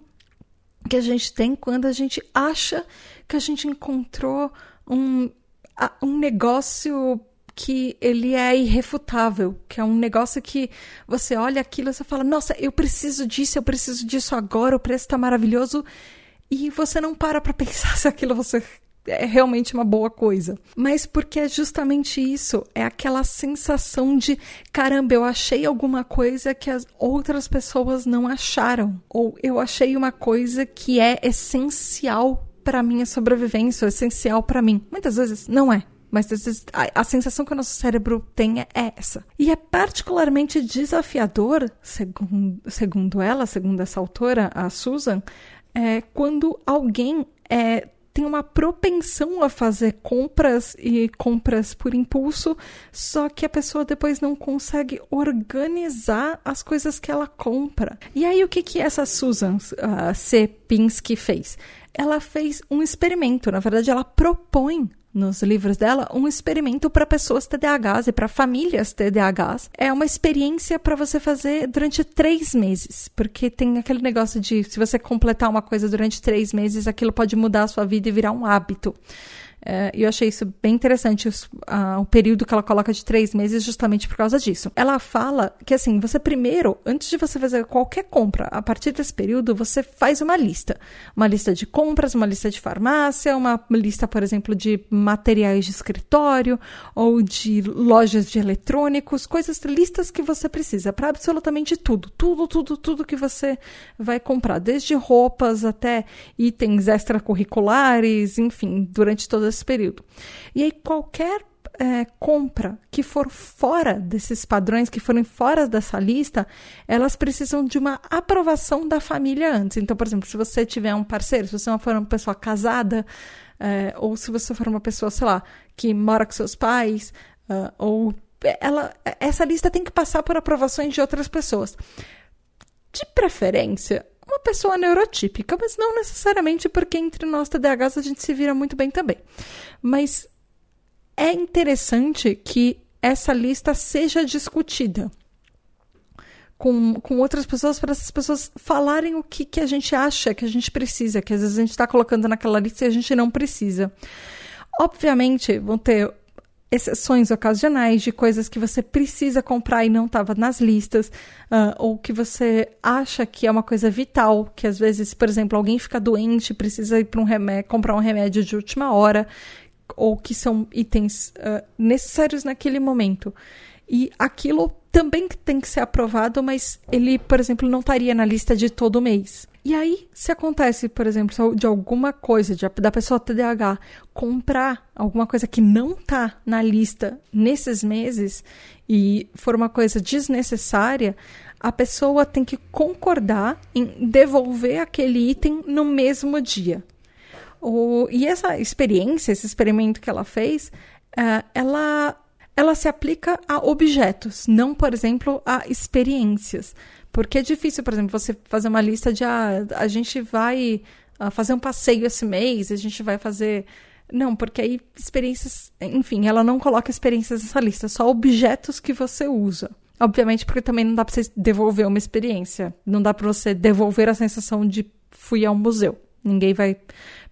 que a gente tem quando a gente acha que a gente encontrou um, um negócio que ele é irrefutável, que é um negócio que você olha aquilo e você fala, nossa, eu preciso disso, eu preciso disso agora, o preço está maravilhoso, e você não para para *laughs* pensar se aquilo você é realmente uma boa coisa. Mas porque é justamente isso, é aquela sensação de caramba, eu achei alguma coisa que as outras pessoas não acharam, ou eu achei uma coisa que é essencial para minha sobrevivência, essencial para mim. Muitas vezes não é. Mas a, a, sensação que o nosso cérebro tem é essa. E é particularmente desafiador, segundo, segundo ela, segundo essa autora, a Susan, é, quando alguém é, tem uma propensão a fazer compras e compras por impulso, só que a pessoa depois não consegue organizar as coisas que ela compra. E aí o que que essa Susan uh, C. Pinsky fez? Ela fez um experimento, na verdade ela propõe nos livros dela um experimento para pessoas TDAHs e para famílias TDAHs. É uma experiência para você fazer durante três meses, porque tem aquele negócio de se você completar uma coisa durante três meses, aquilo pode mudar a sua vida e virar um hábito. É, eu achei isso bem interessante, os, o período que ela coloca de três meses, justamente por causa disso. Ela fala que, assim, você primeiro, antes de você fazer qualquer compra, a partir desse período, você faz uma lista. Uma lista de compras, uma lista de farmácia, uma lista, por exemplo, de materiais de escritório ou de lojas de eletrônicos, coisas, listas que você precisa para absolutamente tudo. Tudo, tudo, tudo que você vai comprar, desde roupas até itens extracurriculares, enfim, durante toda esse período. E aí, qualquer é, compra que for fora desses padrões, que forem fora dessa lista, elas precisam de uma aprovação da família antes. Então, por exemplo, se você tiver um parceiro, se você for uma pessoa casada, é, ou se você for uma pessoa, sei lá, que mora com seus pais, uh, ou ela, essa lista tem que passar por aprovações de outras pessoas. De preferência, uma pessoa neurotípica, mas não necessariamente porque entre nós TDAHs a gente se vira muito bem também. Mas é interessante que essa lista seja discutida com, com outras pessoas, para essas pessoas falarem o que, que a gente acha que a gente precisa, que às vezes a gente está colocando naquela lista e a gente não precisa. Obviamente, vão ter exceções ocasionais de coisas que você precisa comprar e não estava nas listas, uh, ou que você acha que é uma coisa vital, que às vezes, por exemplo, alguém fica doente, precisa ir para um remédio, comprar um remédio de última hora, ou que são itens uh, necessários naquele momento. E aquilo também tem que ser aprovado, mas ele, por exemplo, não estaria na lista de todo mês. E aí, se acontece, por exemplo, de alguma coisa, de, da pessoa TDAH comprar alguma coisa que não está na lista nesses meses e for uma coisa desnecessária, a pessoa tem que concordar em devolver aquele item no mesmo dia. O, e essa experiência, esse experimento que ela fez, uh, ela, ela se aplica a objetos, não, por exemplo, a experiências. Porque é difícil, por exemplo, você fazer uma lista de ah, a gente vai uh, fazer um passeio esse mês, a gente vai fazer. Não, porque aí experiências. Enfim, ela não coloca experiências nessa lista, só objetos que você usa. Obviamente, porque também não dá para você devolver uma experiência. Não dá para você devolver a sensação de fui ao museu. Ninguém vai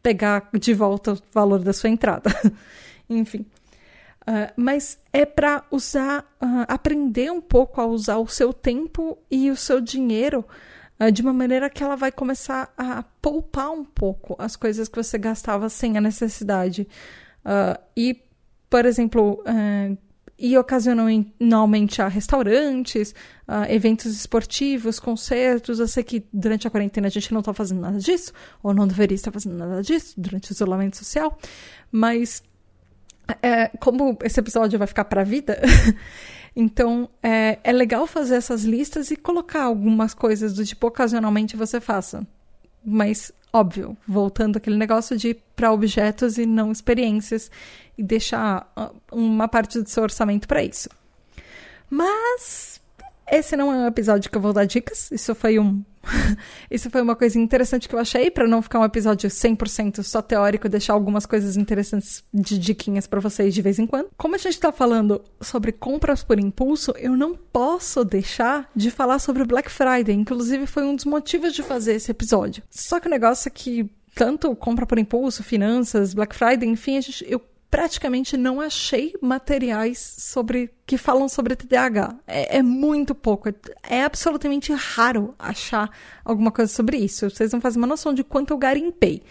pegar de volta o valor da sua entrada. *laughs* Enfim. Uh, mas é para usar, uh, aprender um pouco a usar o seu tempo e o seu dinheiro uh, de uma maneira que ela vai começar a poupar um pouco as coisas que você gastava sem a necessidade. e, por exemplo, ir ocasionalmente a restaurantes, eventos esportivos, concertos. Eu sei que durante a quarentena a gente não está fazendo nada disso, ou não deveria estar fazendo nada disso durante o isolamento social, mas é, como esse episódio vai ficar para a vida, *laughs* então é, é legal fazer essas listas e colocar algumas coisas do tipo ocasionalmente você faça. Mas, óbvio, voltando aquele negócio de para objetos e não experiências e deixar ah, uma parte do seu orçamento para isso. Mas esse não é um episódio que eu vou dar dicas, isso foi um *laughs* Isso foi uma coisa interessante que eu achei, para não ficar um episódio 100% só teórico, deixar algumas coisas interessantes de diquinhas para vocês de vez em quando. Como a gente tá falando sobre compras por impulso, eu não posso deixar de falar sobre Black Friday. Inclusive, foi um dos motivos de fazer esse episódio. Só que o negócio é que tanto compra por impulso, finanças, Black Friday, enfim, a gente, eu praticamente não achei materiais sobre que falam sobre TDAH. É, é muito pouco. É, é, absolutamente raro achar alguma coisa sobre isso. Vocês não fazem uma noção de quanto eu garimpei.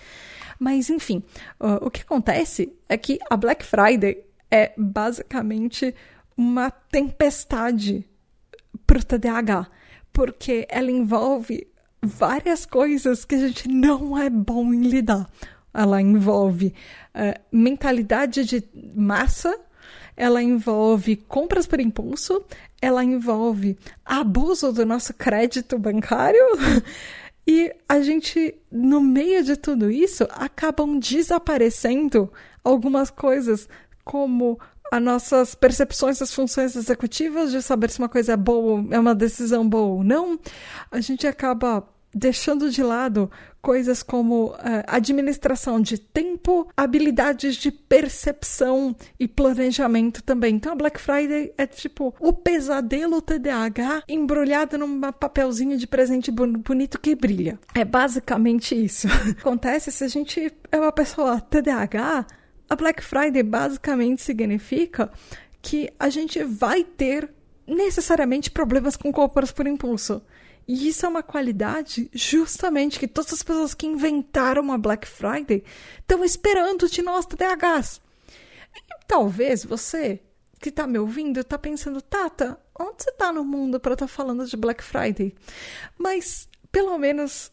Mas, enfim, uh, o que acontece é que a Black Friday é basicamente uma tempestade para o TDAH, porque ela envolve várias coisas que a gente não é bom em lidar. Ela envolve uh, mentalidade de massa, ela envolve compras por impulso, ela envolve abuso do nosso crédito bancário. *laughs* e a gente, no meio de tudo isso, acabam desaparecendo algumas coisas, como as nossas percepções das funções executivas de saber se uma coisa é boa, é uma decisão boa ou não. A gente acaba deixando de lado coisas como uh, administração de tempo, habilidades de percepção e planejamento também. Então, a Black Friday é tipo o pesadelo TDAH embrulhado num papelzinho de presente bonito que brilha. É basicamente isso. *laughs* Acontece se a gente é uma pessoa TDAH, a Black Friday basicamente significa que a gente vai ter necessariamente problemas com compras por impulso. E isso é uma qualidade justamente que todas as pessoas que inventaram a Black Friday estão esperando de nós TDAHs. E talvez você que está me ouvindo está pensando, Tata, onde você está no mundo para estar tá falando de Black Friday? Mas pelo menos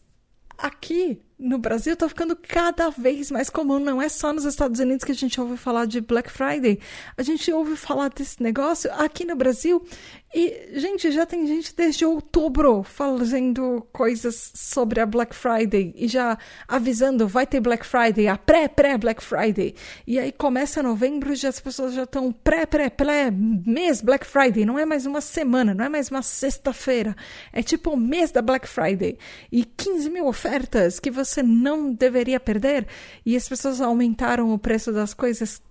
aqui no Brasil está ficando cada vez mais comum. Não é só nos Estados Unidos que a gente ouve falar de Black Friday. A gente ouve falar desse negócio aqui no Brasil. E, gente, já tem gente desde outubro fazendo coisas sobre a Black Friday e já avisando, vai ter Black Friday, a pré-pré-Black Friday. E aí começa novembro e as pessoas já estão pré-pré-pré, mês Black Friday. Não é mais uma semana, não é mais uma sexta-feira. É tipo o mês da Black Friday. E 15 mil ofertas que você você não deveria perder. E as pessoas aumentaram o preço das coisas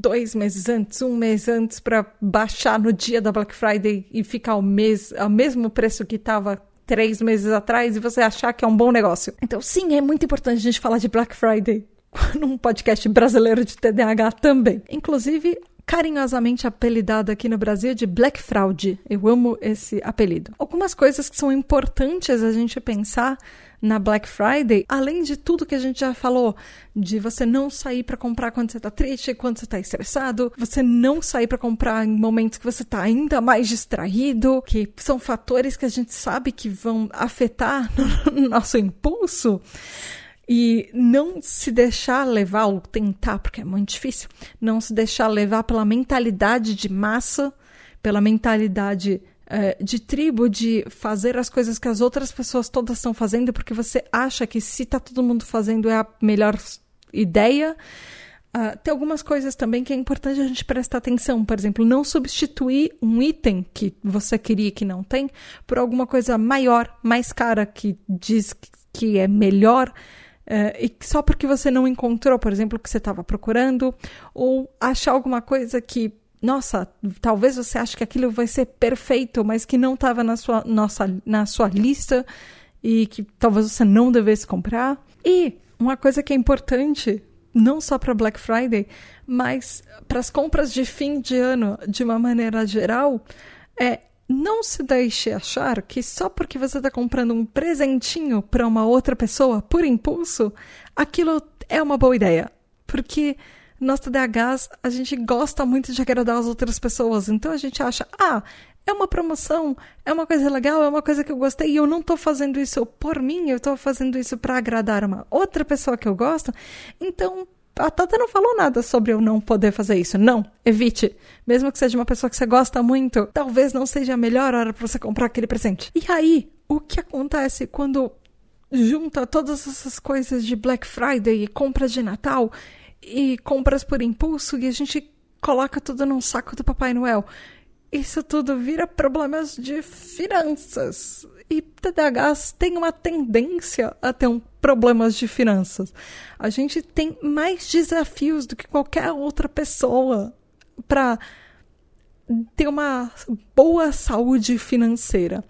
dois meses antes, um mês antes, para baixar no dia da Black Friday e ficar ao, mês, ao mesmo preço que estava três meses atrás e você achar que é um bom negócio. Então, sim, é muito importante a gente falar de Black Friday *laughs* num podcast brasileiro de TDAH também. Inclusive, carinhosamente apelidado aqui no Brasil de Black Fraud. Eu amo esse apelido. Algumas coisas que são importantes a gente pensar na Black Friday, além de tudo que a gente já falou, de você não sair para comprar quando você tá triste, quando você tá estressado, você não sair para comprar em momentos que você tá ainda mais distraído, que são fatores que a gente sabe que vão afetar *laughs* no nosso impulso. E não se deixar levar, ou tentar, porque é muito difícil, não se deixar levar pela mentalidade de massa, pela mentalidade é, de tribo, de fazer as coisas que as outras pessoas todas estão fazendo, porque você acha que se tá todo mundo fazendo é a melhor ideia. Uh, tem algumas coisas também que é importante a gente prestar atenção. Por exemplo, não substituir um item que você queria que não tem por alguma coisa maior, mais cara, que diz que é melhor. Uh, e só porque você não encontrou, por exemplo, o que você estava procurando, ou achar alguma coisa que nossa, talvez você ache que aquilo vai ser perfeito, mas que não estava na sua, nossa, na sua lista e que talvez você não devesse comprar. E uma coisa que é importante, não só para Black Friday, mas para as compras de fim de ano de uma maneira geral, é não se deixe achar que só porque você está comprando um presentinho para uma outra pessoa por impulso, aquilo é uma boa ideia. Porque nós TDAHs, a gente gosta muito de agradar as outras pessoas. Então a gente acha, ah, é uma promoção, é uma coisa legal, é uma coisa que eu gostei e eu não estou fazendo isso por mim, eu estou fazendo isso para agradar uma outra pessoa que eu gosto. Então, a Tata não falou nada sobre eu não poder fazer isso. Não, evite. Mesmo que seja uma pessoa que você gosta muito, talvez não seja a melhor hora para você comprar aquele presente. E aí, o que acontece quando junta todas essas coisas de Black Friday e compras de Natal e compras por impulso e a gente coloca tudo num saco do Papai Noel. Isso tudo vira problemas de finanças. e TDAHs têm uma tendência a ter um problemas de finanças. A gente tem mais desafios do que qualquer outra pessoa para ter uma boa saúde financeira.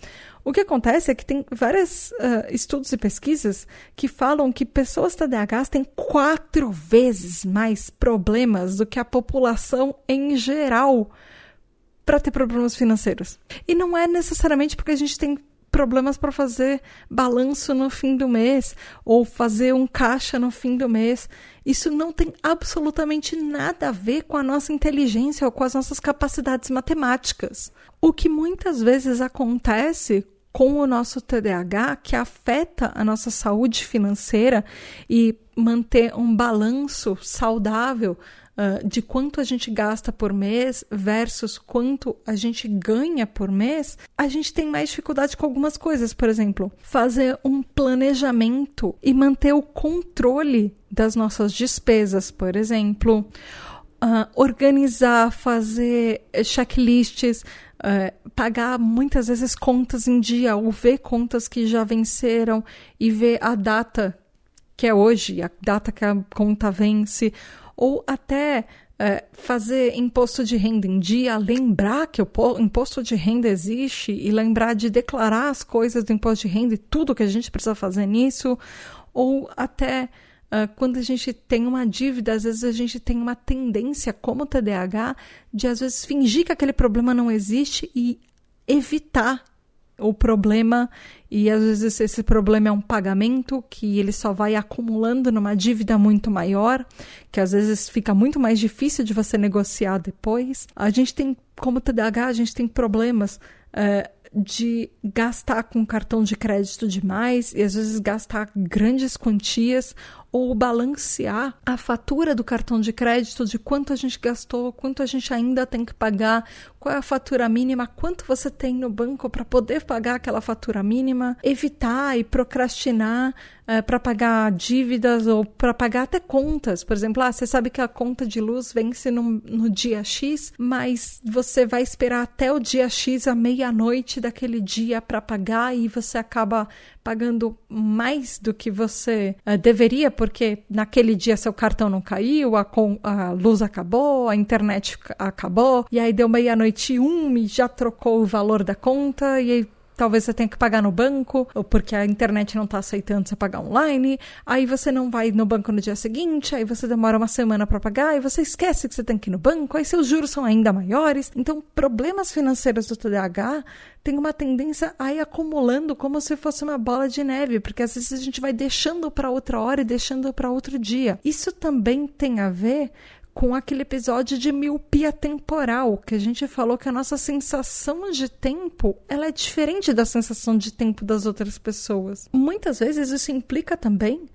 O que acontece é que tem vários uh, estudos e pesquisas que falam que pessoas TDAHs têm quatro vezes mais problemas do que a população em geral para ter problemas financeiros. E não é necessariamente porque a gente tem problemas para fazer balanço no fim do mês ou fazer um caixa no fim do mês. Isso não tem absolutamente nada a ver com a nossa inteligência ou com as nossas capacidades matemáticas. O que muitas vezes acontece com o nosso TDAH que afeta a nossa saúde financeira e manter um balanço saudável uh, de quanto a gente gasta por mês versus quanto a gente ganha por mês, a gente tem mais dificuldade com algumas coisas. Por exemplo, fazer um planejamento e manter o controle das nossas despesas, por exemplo. Uh, organizar, fazer checklists, uh, pagar muitas vezes contas em dia, ou ver contas que já venceram e ver a data que é hoje, a data que a conta vence, ou até é, fazer imposto de renda em dia, lembrar que o imposto de renda existe e lembrar de declarar as coisas do imposto de renda e tudo que a gente precisa fazer nisso, ou até uh, quando a gente tem uma dívida, às vezes a gente tem uma tendência, como TDAH, de às vezes fingir que aquele problema não existe e evitar o problema e às vezes esse problema é um pagamento que ele só vai acumulando numa dívida muito maior, que às vezes fica muito mais difícil de você negociar depois. A gente tem, como TDAH, a gente tem problemas. É, de gastar com cartão de crédito demais e às vezes gastar grandes quantias ou balancear a fatura do cartão de crédito de quanto a gente gastou, quanto a gente ainda tem que pagar, qual é a fatura mínima, quanto você tem no banco para poder pagar aquela fatura mínima, evitar e procrastinar é, para pagar dívidas ou para pagar até contas. Por exemplo, ah, você sabe que a conta de luz vence no, no dia X, mas você vai esperar até o dia X à meia-noite daquele dia para pagar e você acaba pagando mais do que você uh, deveria, porque naquele dia seu cartão não caiu, a, a luz acabou, a internet acabou, e aí deu meia-noite um e já trocou o valor da conta, e aí talvez você tenha que pagar no banco, ou porque a internet não está aceitando você pagar online, aí você não vai no banco no dia seguinte, aí você demora uma semana para pagar, e você esquece que você tem que ir no banco, aí seus juros são ainda maiores. Então, problemas financeiros do TDAH têm uma tendência a ir acumulando como se fosse uma bola de neve, porque às vezes a gente vai deixando para outra hora e deixando para outro dia. Isso também tem a ver com aquele episódio de miopia temporal, que a gente falou que a nossa sensação de tempo ela é diferente da sensação de tempo das outras pessoas. Muitas vezes isso implica também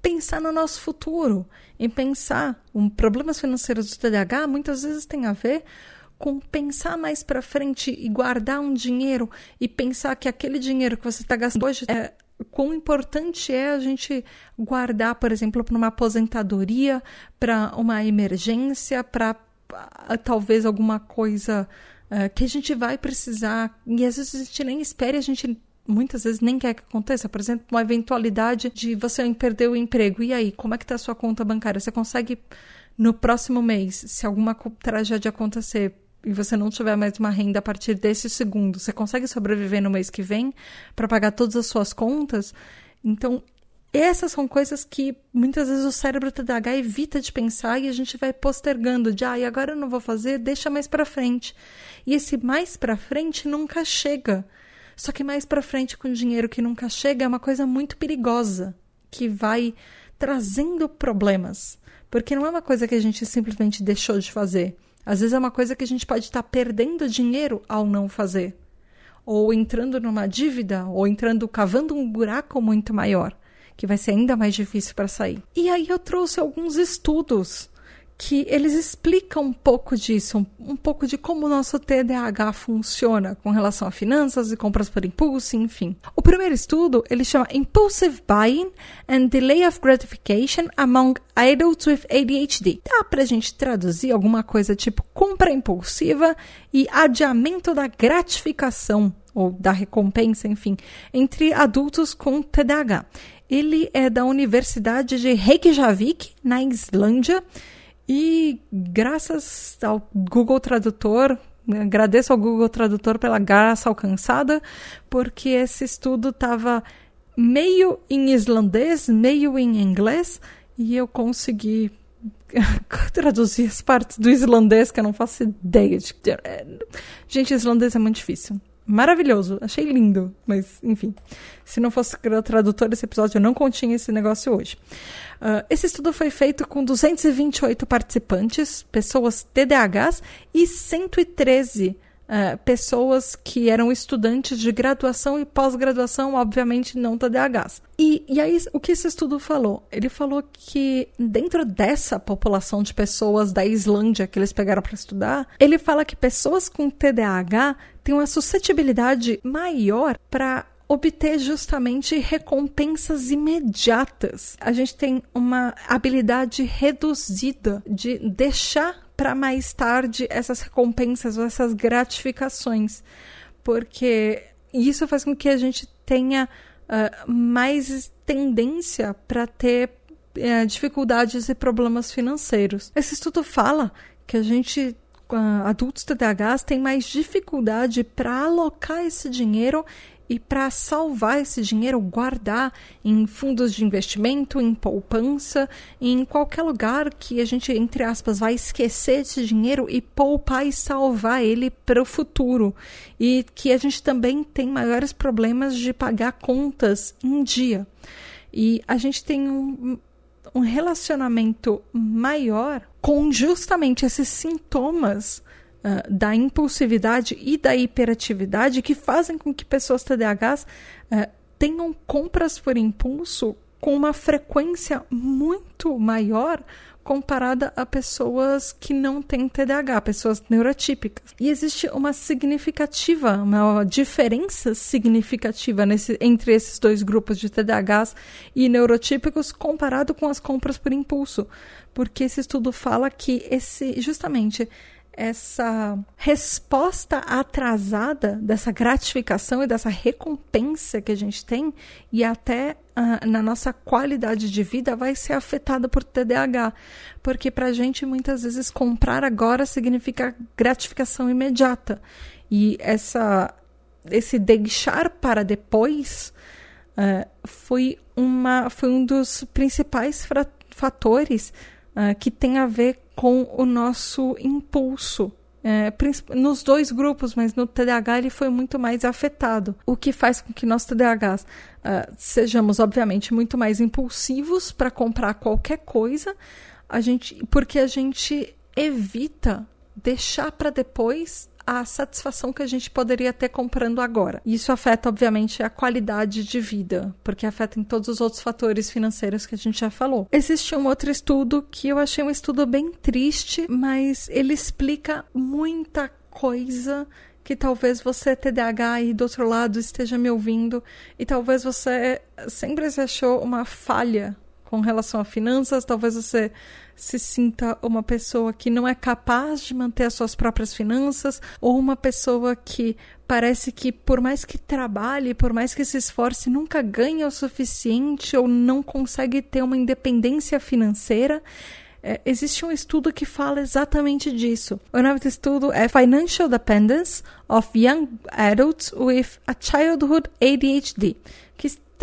pensar no nosso futuro, em pensar um problemas financeiros do TDAH muitas vezes tem a ver com pensar mais para frente e guardar um dinheiro e pensar que aquele dinheiro que você está gastando hoje é quão importante é a gente guardar, por exemplo, para uma aposentadoria, para uma emergência, para ah, talvez alguma coisa uh, que a gente vai precisar e às vezes a gente nem espera, a gente muitas vezes nem quer que aconteça. Por exemplo, uma eventualidade de você perder o emprego. E aí, como é que está a sua conta bancária? Você consegue no próximo mês, se alguma tragédia acontecer, e você não tiver mais uma renda a partir desse segundo, você consegue sobreviver no mês que vem para pagar todas as suas contas? Então, essas são coisas que muitas vezes o cérebro TDAH evita de pensar e a gente vai postergando de, ah, e agora eu não vou fazer, deixa mais para frente. E esse mais para frente nunca chega. Só que mais para frente com dinheiro que nunca chega é uma coisa muito perigosa, que vai trazendo problemas, porque não é uma coisa que a gente simplesmente deixou de fazer. Às vezes é uma coisa que a gente pode estar tá perdendo dinheiro ao não fazer, ou entrando numa dívida, ou entrando cavando um buraco muito maior, que vai ser ainda mais difícil para sair. E aí eu trouxe alguns estudos que eles explicam um pouco disso, um, um, pouco de como o nosso TDAH funciona com relação a finanças e compras por impulso, enfim. O primeiro estudo, ele chama Impulsive Buying and Delay of Gratification Among Adults with ADHD. Dá pra gente traduzir alguma coisa tipo compra impulsiva e adiamento da gratificação ou da recompensa, enfim, entre adultos com TDAH. Ele é da Universidade de Reykjavik, na Islândia, e graças ao Google Tradutor, agradeço ao Google Tradutor pela graça alcançada, porque esse estudo estava meio em islandês, meio em inglês, e eu consegui *laughs* traduzir as partes do islandês que eu não faço ideia de. Gente, islandês é muito difícil. Maravilhoso, achei lindo, mas enfim. Se não fosse tradutor desse episódio, eu não continha esse negócio hoje. Uh, esse estudo foi feito com 228 participantes, pessoas TDAHs e 113 Uh, pessoas que eram estudantes de graduação e pós-graduação, obviamente não TDAHs. E, e aí, o que esse estudo falou? Ele falou que dentro dessa população de pessoas da Islândia que eles pegaram para estudar, ele fala que pessoas com TDAH têm uma suscetibilidade maior para obter justamente recompensas imediatas. A gente tem uma habilidade reduzida de deixar para mais tarde essas recompensas ou essas gratificações, porque isso faz com que a gente tenha uh, mais tendência para ter uh, dificuldades e problemas financeiros. Esse estudo fala que a gente uh, adultos TDAHs têm mais dificuldade para alocar esse dinheiro e para salvar esse dinheiro, guardar em fundos de investimento, em poupança, em qualquer lugar que a gente, entre aspas, vai esquecer esse dinheiro e poupar e salvar ele para o futuro. E que a gente também tem maiores problemas de pagar contas em dia. E a gente tem um, um relacionamento maior com justamente esses sintomas uh, da impulsividade e da hiperatividade que fazem com que pessoas TDAHs uh, tenham compras por impulso com uma frequência muito maior comparada a pessoas que não têm TDAH, pessoas neurotípicas. E existe uma significativa, uma diferença significativa nesse, entre esses dois grupos de TDAHs e neurotípicos comparado com as compras por impulso, porque esse estudo fala que esse justamente essa resposta atrasada dessa gratificação e dessa recompensa que a gente tem e até uh, na nossa qualidade de vida vai ser afetada por TDAH, porque para a gente muitas vezes comprar agora significa gratificação imediata. E essa esse deixar para depois uh, foi uma foi um dos principais fatores uh, que tem a ver com o nosso impulso. É, nos dois grupos, mas no TDAH ele foi muito mais afetado, o que faz com que nós TDAHs uh, sejamos, obviamente, muito mais impulsivos para comprar qualquer coisa, a gente, porque a gente evita deixar para depois a satisfação que a gente poderia ter comprando agora. Isso afeta, obviamente, a qualidade de vida, porque afeta em todos os outros fatores financeiros que a gente já falou. Existe um outro estudo que eu achei um estudo bem triste, mas ele explica muita coisa que talvez você TDAH aí do outro lado esteja me ouvindo e talvez você sempre achou uma falha com relação a finanças, talvez você se sinta uma pessoa que não é capaz de manter as suas próprias finanças, ou uma pessoa que parece que, por mais que trabalhe, por mais que se esforce, nunca ganha o suficiente ou não consegue ter uma independência financeira. É, existe um estudo que fala exatamente disso. O nome do estudo é Financial Dependence of Young Adults with a Childhood ADHD,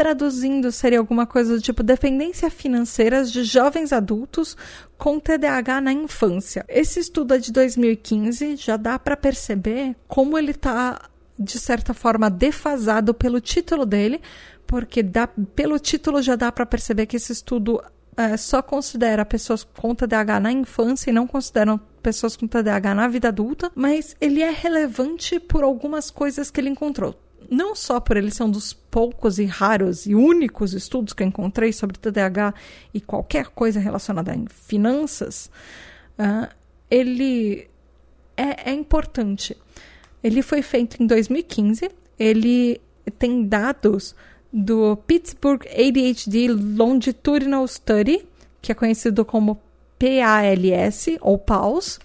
traduzindo seria alguma coisa do tipo dependência financeira de jovens adultos com TDAH na infância. Esse estudo é de 2015, já dá para perceber como ele está de certa forma defasado pelo título dele, porque dá, pelo título já dá para perceber que esse estudo é, só considera pessoas com TDAH na infância e não consideram pessoas com TDAH na vida adulta, mas ele é relevante por algumas coisas que ele encontrou não só por ele ser um dos poucos e raros e únicos estudos que eu encontrei sobre TDAH e qualquer coisa relacionada a finanças, uh, ele é, é importante. Ele foi feito em 2015, ele tem dados do Pittsburgh ADHD Longitudinal Study, que é conhecido como PALS ou PAUS,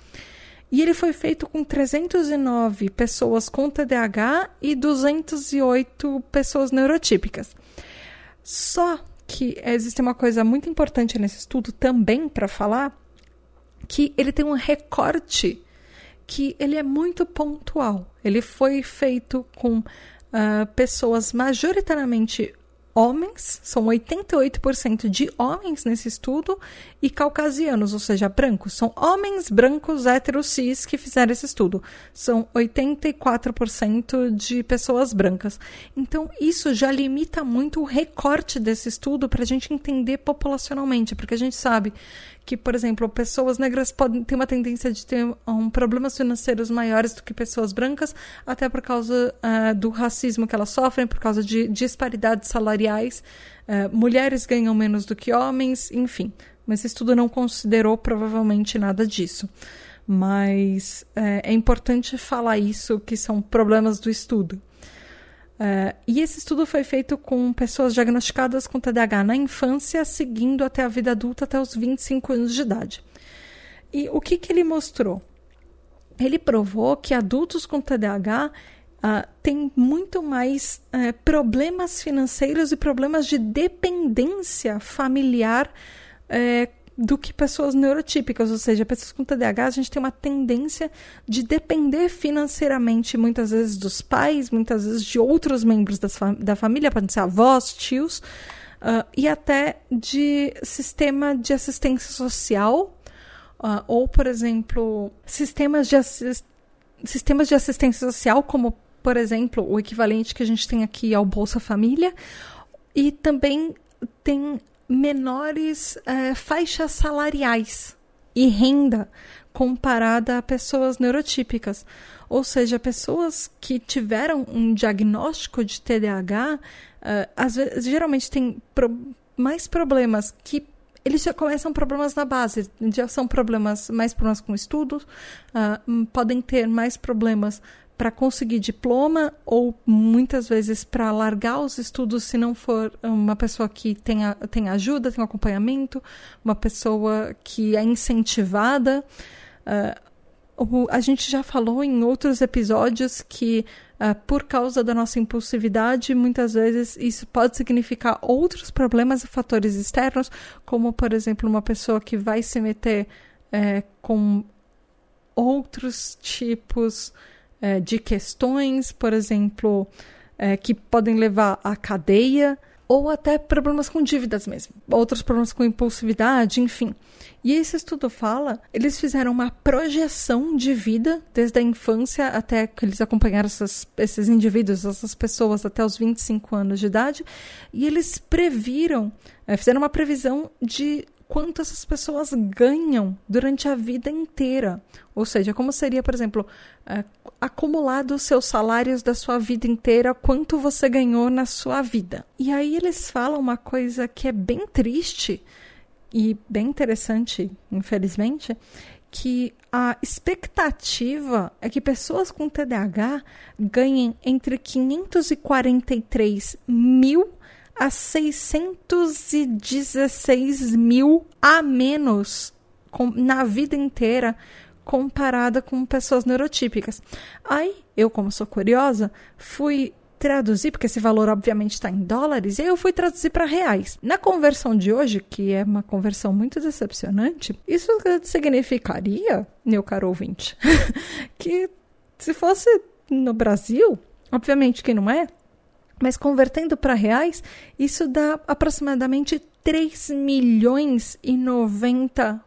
E ele foi feito com 309 pessoas com TDAH e 208 pessoas neurotípicas. Só que existe uma coisa muito importante nesse estudo também para falar, que ele tem um recorte que ele é muito pontual. Ele foi feito com uh, pessoas majoritariamente homens, são 88% de homens nesse estudo, e caucasianos, ou seja, brancos. São homens brancos héteros cis que fizeram esse estudo. São 84% de pessoas brancas. Então, isso já limita muito o recorte desse estudo para a gente entender populacionalmente, porque a gente sabe que, por exemplo, pessoas negras podem ter uma tendência de ter um, problemas financeiros maiores do que pessoas brancas, até por causa uh, do racismo que elas sofrem, por causa de disparidades salariais. Uh, mulheres ganham menos do que homens, enfim. Mas esse estudo não considerou provavelmente nada disso. Mas é, é importante falar isso, que são problemas do estudo. Uh, e esse estudo foi feito com pessoas diagnosticadas com TDAH na infância, seguindo até a vida adulta, até os 25 anos de idade. E o que, que ele mostrou? Ele provou que adultos com TDAH uh, têm muito mais uh, problemas financeiros e problemas de dependência familiar uh, do que pessoas neurotípicas, ou seja, pessoas com TDAH, a gente tem uma tendência de depender financeiramente, muitas vezes dos pais, muitas vezes de outros membros da, família, podem ser avós, tios, uh, e até de sistema de assistência social, uh, ou, por exemplo, sistemas de, sistemas de assistência social, como, por exemplo, o equivalente que a gente tem aqui ao Bolsa Família, e também tem menores é, faixas salariais e renda comparada a pessoas neurotípicas. Ou seja, pessoas que tiveram um diagnóstico de TDAH, uh, é, às vezes, geralmente têm pro mais problemas que eles já começam problemas na base, já são problemas mais problemas com estudos, uh, podem ter mais problemas para conseguir diploma ou muitas vezes para largar os estudos se não for uma pessoa que tenha, tenha ajuda, tem acompanhamento, uma pessoa que é incentivada. Uh, a gente já falou em outros episódios que, uh, por causa da nossa impulsividade, muitas vezes isso pode significar outros problemas e fatores externos, como, por exemplo, uma pessoa que vai se meter é, com outros tipos é, de questões, por exemplo, é, que podem levar à cadeia, ou até problemas com dívidas mesmo, outros problemas com impulsividade, enfim. E esse estudo fala, eles fizeram uma projeção de vida desde a infância até que eles acompanharam essas, esses indivíduos, essas pessoas até os 25 anos de idade, e eles previram, é, fizeram uma previsão de quanto essas pessoas ganham durante a vida inteira. Ou seja, como seria, por exemplo, é, acumulado os seus salários da sua vida inteira, quanto você ganhou na sua vida. E aí eles falam uma coisa que é bem triste e bem interessante, infelizmente, que a expectativa é que pessoas com TDAH ganhem entre 543 mil a 616 mil a menos com, na vida inteira comparada com pessoas neurotípicas. Aí, eu, como sou curiosa, fui traduzir, porque esse valor obviamente está em dólares, e aí eu fui traduzir para reais. Na conversão de hoje, que é uma conversão muito decepcionante, isso significaria, meu caro ouvinte, *laughs* que se fosse no Brasil, obviamente que não é, mas convertendo para reais, isso dá aproximadamente 3 milhões e 90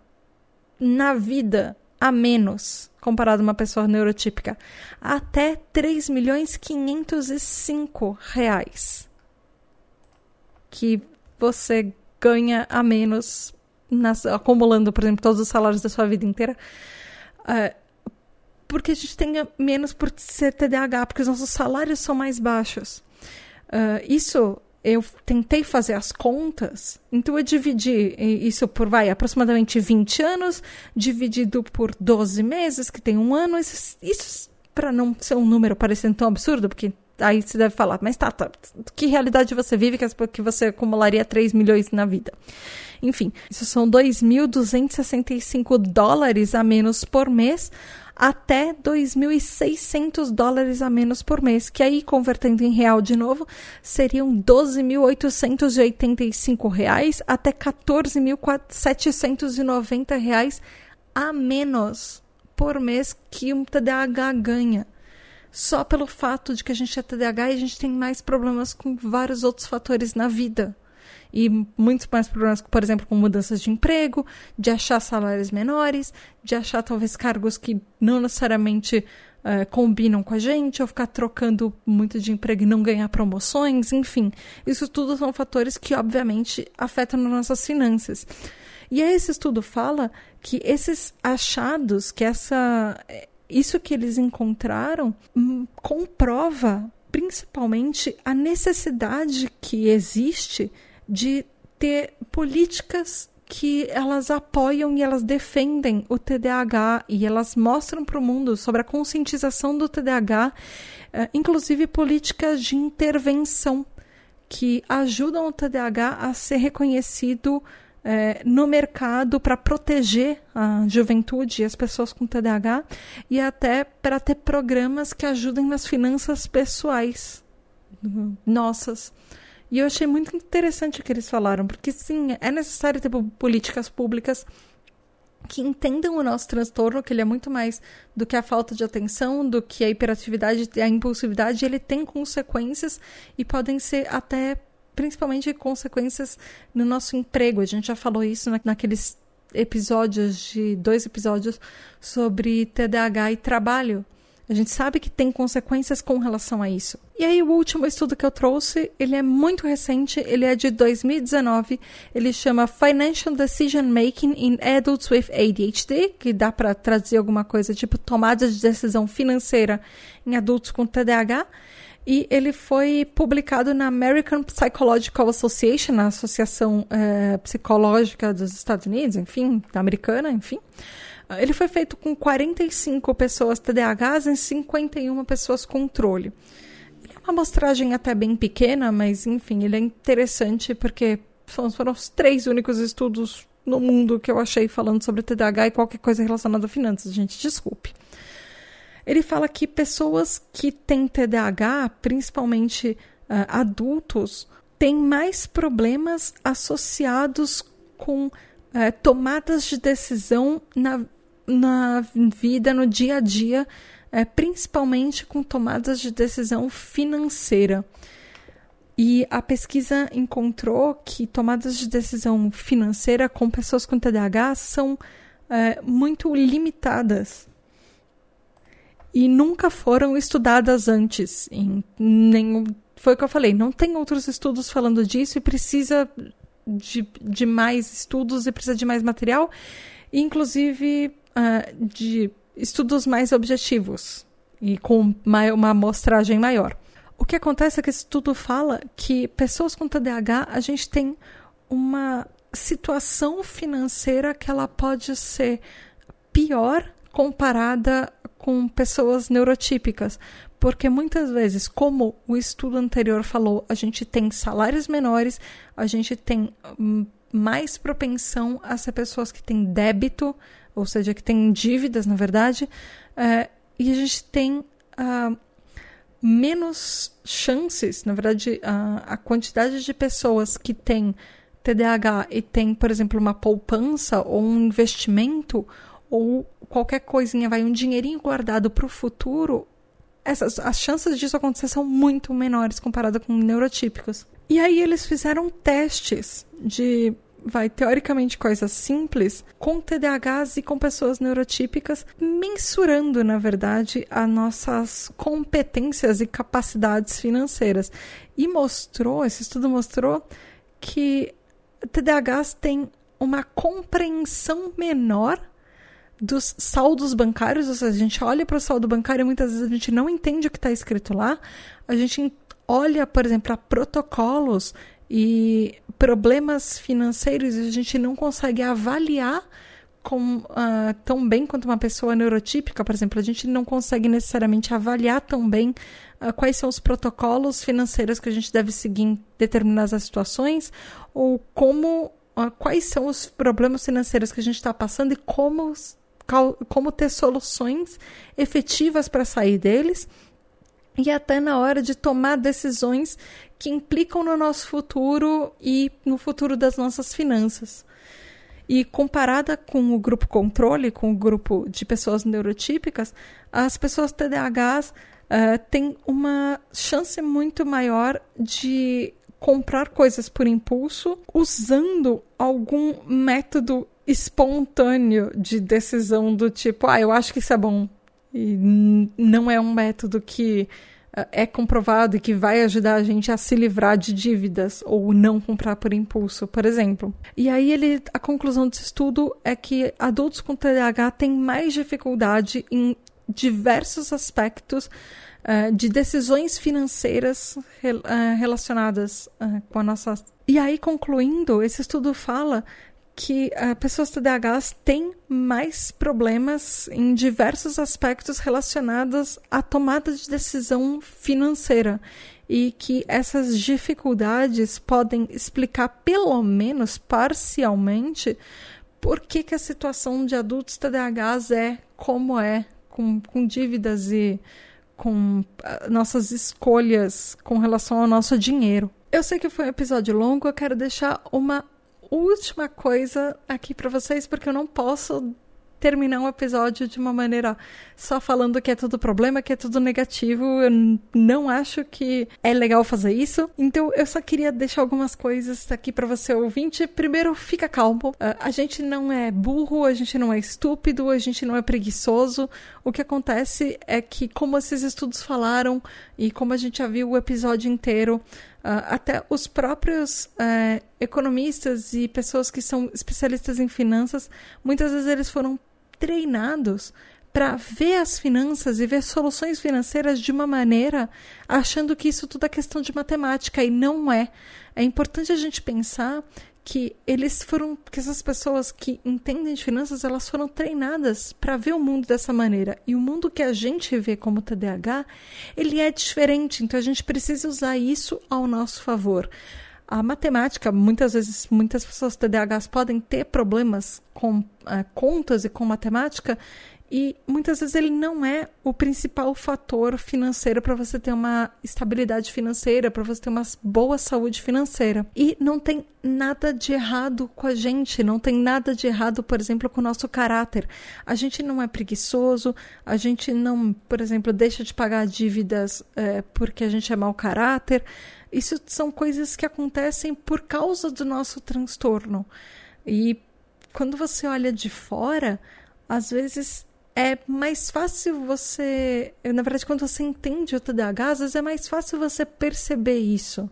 na vida a menos comparado a uma pessoa neurotípica. Até 3 milhões 505 reais que você ganha a menos nas, acumulando, por exemplo, todos os salários da sua vida inteira. Uh, porque a gente tenha menos por ser TDAH, porque os nossos salários são mais baixos. Uh, isso eu tentei fazer as contas, então eu dividi isso por, vai, aproximadamente 20 anos, dividido por 12 meses, que tem um ano. Isso, isso para não ser um número parecendo tão absurdo, porque Aí você deve falar, mas tá, tá que realidade você vive que você acumularia 3 milhões na vida? Enfim, isso são 2.265 dólares a menos por mês até 2.600 dólares a menos por mês, que aí, convertendo em real de novo, seriam 12.885 reais até 14.790 reais a menos por mês que um TDAH ganha. Só pelo fato de que a gente é TDAH e a gente tem mais problemas com vários outros fatores na vida e muitos mais problemas, por exemplo, com mudanças de emprego, de achar salários menores, de achar talvez cargos que não necessariamente uh, combinam com a gente, ou ficar trocando muito de emprego e não ganhar promoções, enfim. Isso tudo são fatores que, obviamente, afetam nossas finanças. E aí esse estudo fala que esses achados, que essa isso que eles encontraram hum, comprova principalmente a necessidade que existe de ter políticas que elas apoiam e elas defendem o TDAH e elas mostram para o mundo sobre a conscientização do TDAH, eh, inclusive políticas de intervenção que ajudam o TDAH a ser reconhecido eh, no mercado para proteger a juventude e as pessoas com TDAH e até para ter programas que ajudem nas finanças pessoais nossas. E eu achei muito interessante o que eles falaram, porque sim, é necessário ter políticas públicas que entendam o nosso transtorno, que ele é muito mais do que a falta de atenção, do que a hiperatividade a impulsividade, ele tem consequências e podem ser até principalmente consequências no nosso emprego. A gente já falou isso naqueles episódios de dois episódios sobre TDAH e trabalho. A gente sabe que tem consequências com relação a isso. E aí o último estudo que eu trouxe, ele é muito recente, ele é de 2019, ele chama Financial Decision Making in Adults with ADHD, que dá para traduzir alguma coisa tipo tomada de decisão financeira em adultos com TDAH. E ele foi publicado na American Psychological Association, a Associação é, Psicológica dos Estados Unidos, enfim, americana, enfim. Ele foi feito com 45 pessoas TDAHs e 51 pessoas controle. Ele é uma amostragem até bem pequena, mas enfim, ele é interessante porque foram os três únicos estudos no mundo que eu achei falando sobre TDAH e qualquer coisa relacionada a finanças, gente, desculpe. Ele fala que pessoas que têm TDAH, principalmente uh, adultos, têm mais problemas associados com uh, tomadas de decisão na na vida, no dia a dia, é, principalmente com tomadas de decisão financeira. E a pesquisa encontrou que tomadas de decisão financeira com pessoas com TDAH são é, muito limitadas e nunca foram estudadas antes. Em nenhum, foi o que eu falei, não tem outros estudos falando disso e precisa de, de mais estudos e precisa de mais material. Inclusive, uh, de estudos mais objetivos e com uma amostragem maior. O que acontece é que esse estudo fala que pessoas com TDAH, a gente tem uma situação financeira que ela pode ser pior comparada com pessoas neurotípicas, porque muitas vezes, como o estudo anterior falou, a gente tem salários menores, a gente tem hum, mais propensão a ser pessoas que têm débito ou seja, que tem dívidas, na verdade, é, e a gente tem uh, menos chances, na verdade, uh, a quantidade de pessoas que têm TDAH e tem, por exemplo, uma poupança ou um investimento ou qualquer coisinha, vai um dinheirinho guardado para o futuro, essas, as chances disso acontecer são muito menores comparada com neurotípicos. E aí eles fizeram testes de vai teoricamente coisas simples com TDAHs e com pessoas neurotípicas, mensurando, na verdade, as nossas competências e capacidades financeiras. E mostrou, esse estudo mostrou que TDAHs têm uma compreensão menor dos saldos bancários, ou seja, a gente olha para o saldo bancário e muitas vezes a gente não entende o que está escrito lá. A gente olha, por exemplo, para protocolos e problemas financeiros e a gente não consegue avaliar com, uh, tão bem quanto uma pessoa neurotípica, por exemplo. A gente não consegue necessariamente avaliar tão bem uh, quais são os protocolos financeiros que a gente deve seguir em determinadas situações ou como uh, quais são os problemas financeiros que a gente está passando e como, como ter soluções efetivas para sair deles e até na hora de tomar decisões que implicam no nosso futuro e no futuro das nossas finanças. E comparada com o grupo controle, com o grupo de pessoas neurotípicas, as pessoas TDAHs uh, têm uma chance muito maior de comprar coisas por impulso usando algum método espontâneo de decisão do tipo, ah, eu acho que isso é bom. E não é um método que é comprovado e que vai ajudar a gente a se livrar de dívidas ou não comprar por impulso, por exemplo. E aí ele, a conclusão desse estudo é que adultos com TDAH têm mais dificuldade em diversos aspectos uh, de decisões financeiras uh, relacionadas uh, com a nossa. E aí, concluindo, esse estudo fala que uh, pessoas TDAHs têm mais problemas em diversos aspectos relacionados à tomada de decisão financeira e que essas dificuldades podem explicar, pelo menos parcialmente, por que, que a situação de adultos TDAHs é como é, com, com dívidas e com uh, nossas escolhas com relação ao nosso dinheiro. Eu sei que foi um episódio longo, eu quero deixar uma última coisa aqui para vocês, porque eu não posso terminar um episódio de uma maneira só falando que é tudo problema, que é tudo negativo. Eu não acho que é legal fazer isso. Então eu só queria deixar algumas coisas aqui para você ouvinte. Primeiro, fica calmo. Uh, a gente não é burro, a gente não é estúpido, a gente não é preguiçoso. O que acontece é que, como esses estudos falaram e como a gente já viu o episódio inteiro, Uh, até os próprios uh, economistas e pessoas que são especialistas em finanças, muitas vezes eles foram treinados para ver as finanças e ver soluções financeiras de uma maneira achando que isso tudo é questão de matemática e não é. É importante a gente pensar que eles foram, que essas pessoas que entendem de finanças, elas foram treinadas para ver o mundo dessa maneira. E o mundo que a gente vê como TDAH, ele é diferente, então a gente precisa usar isso ao nosso favor. A matemática, muitas vezes, muitas pessoas TDAHs podem ter problemas com uh, contas e com matemática, e muitas vezes ele não é o principal fator financeiro para você ter uma estabilidade financeira, para você ter uma boa saúde financeira. E não tem nada de errado com a gente, não tem nada de errado, por exemplo, com o nosso caráter. A gente não é preguiçoso, a gente não, por exemplo, deixa de pagar dívidas é, porque a gente é mau caráter. Isso são coisas que acontecem por causa do nosso transtorno. E quando você olha de fora, às vezes é mais fácil você. Na verdade, quando você entende o TDAH, às vezes é mais fácil você perceber isso.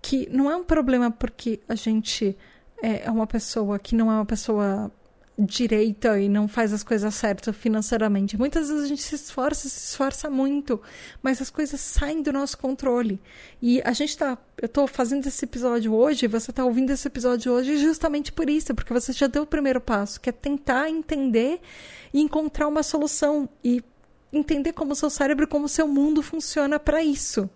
Que não é um problema porque a gente é uma pessoa que não é uma pessoa direita e não faz as coisas certas financeiramente. Muitas vezes a gente se esforça, se esforça muito, mas as coisas saem do nosso controle. E a gente tá, eu tô fazendo esse episódio hoje, você tá ouvindo esse episódio hoje justamente por isso, porque você já deu o primeiro passo, que é tentar entender e encontrar uma solução e entender como o seu cérebro, como o seu mundo funciona para isso.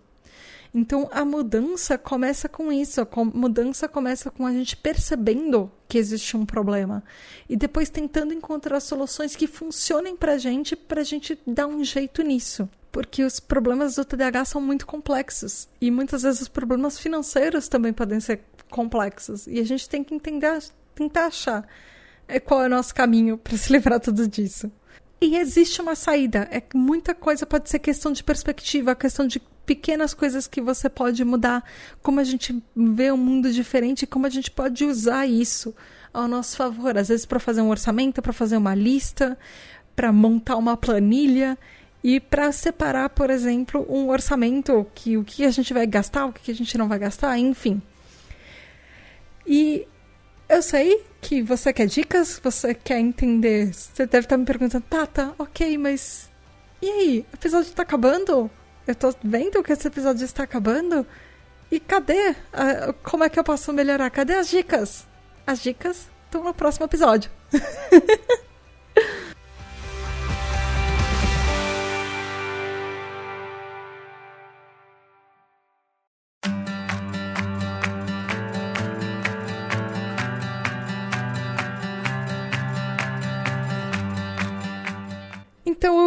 Então a mudança começa com isso, a mudança começa com a gente percebendo que existe um problema e depois tentando encontrar soluções que funcionem para a gente, para a gente dar um jeito nisso. Porque os problemas do TDAH são muito complexos e muitas vezes os problemas financeiros também podem ser complexos e a gente tem que entender, tentar achar é, qual é o nosso caminho *laughs* para se livrar tudo disso. E existe uma saída. É muita coisa pode ser questão de perspectiva, questão de pequenas coisas que você pode mudar, como a gente vê um mundo diferente, como a gente pode usar isso ao nosso favor. Às vezes para fazer um orçamento, para fazer uma lista, para montar uma planilha e para separar, por exemplo, um orçamento que o que a gente vai gastar, o que a gente não vai gastar, enfim. E eu sei que você quer dicas, você quer entender. Você deve estar me perguntando, Tata, ok, mas. E aí? O episódio está acabando? Eu tô vendo que esse episódio está acabando. E cadê? como é que eu posso melhorar? Cadê as dicas? As dicas Então, no próximo episódio. *laughs*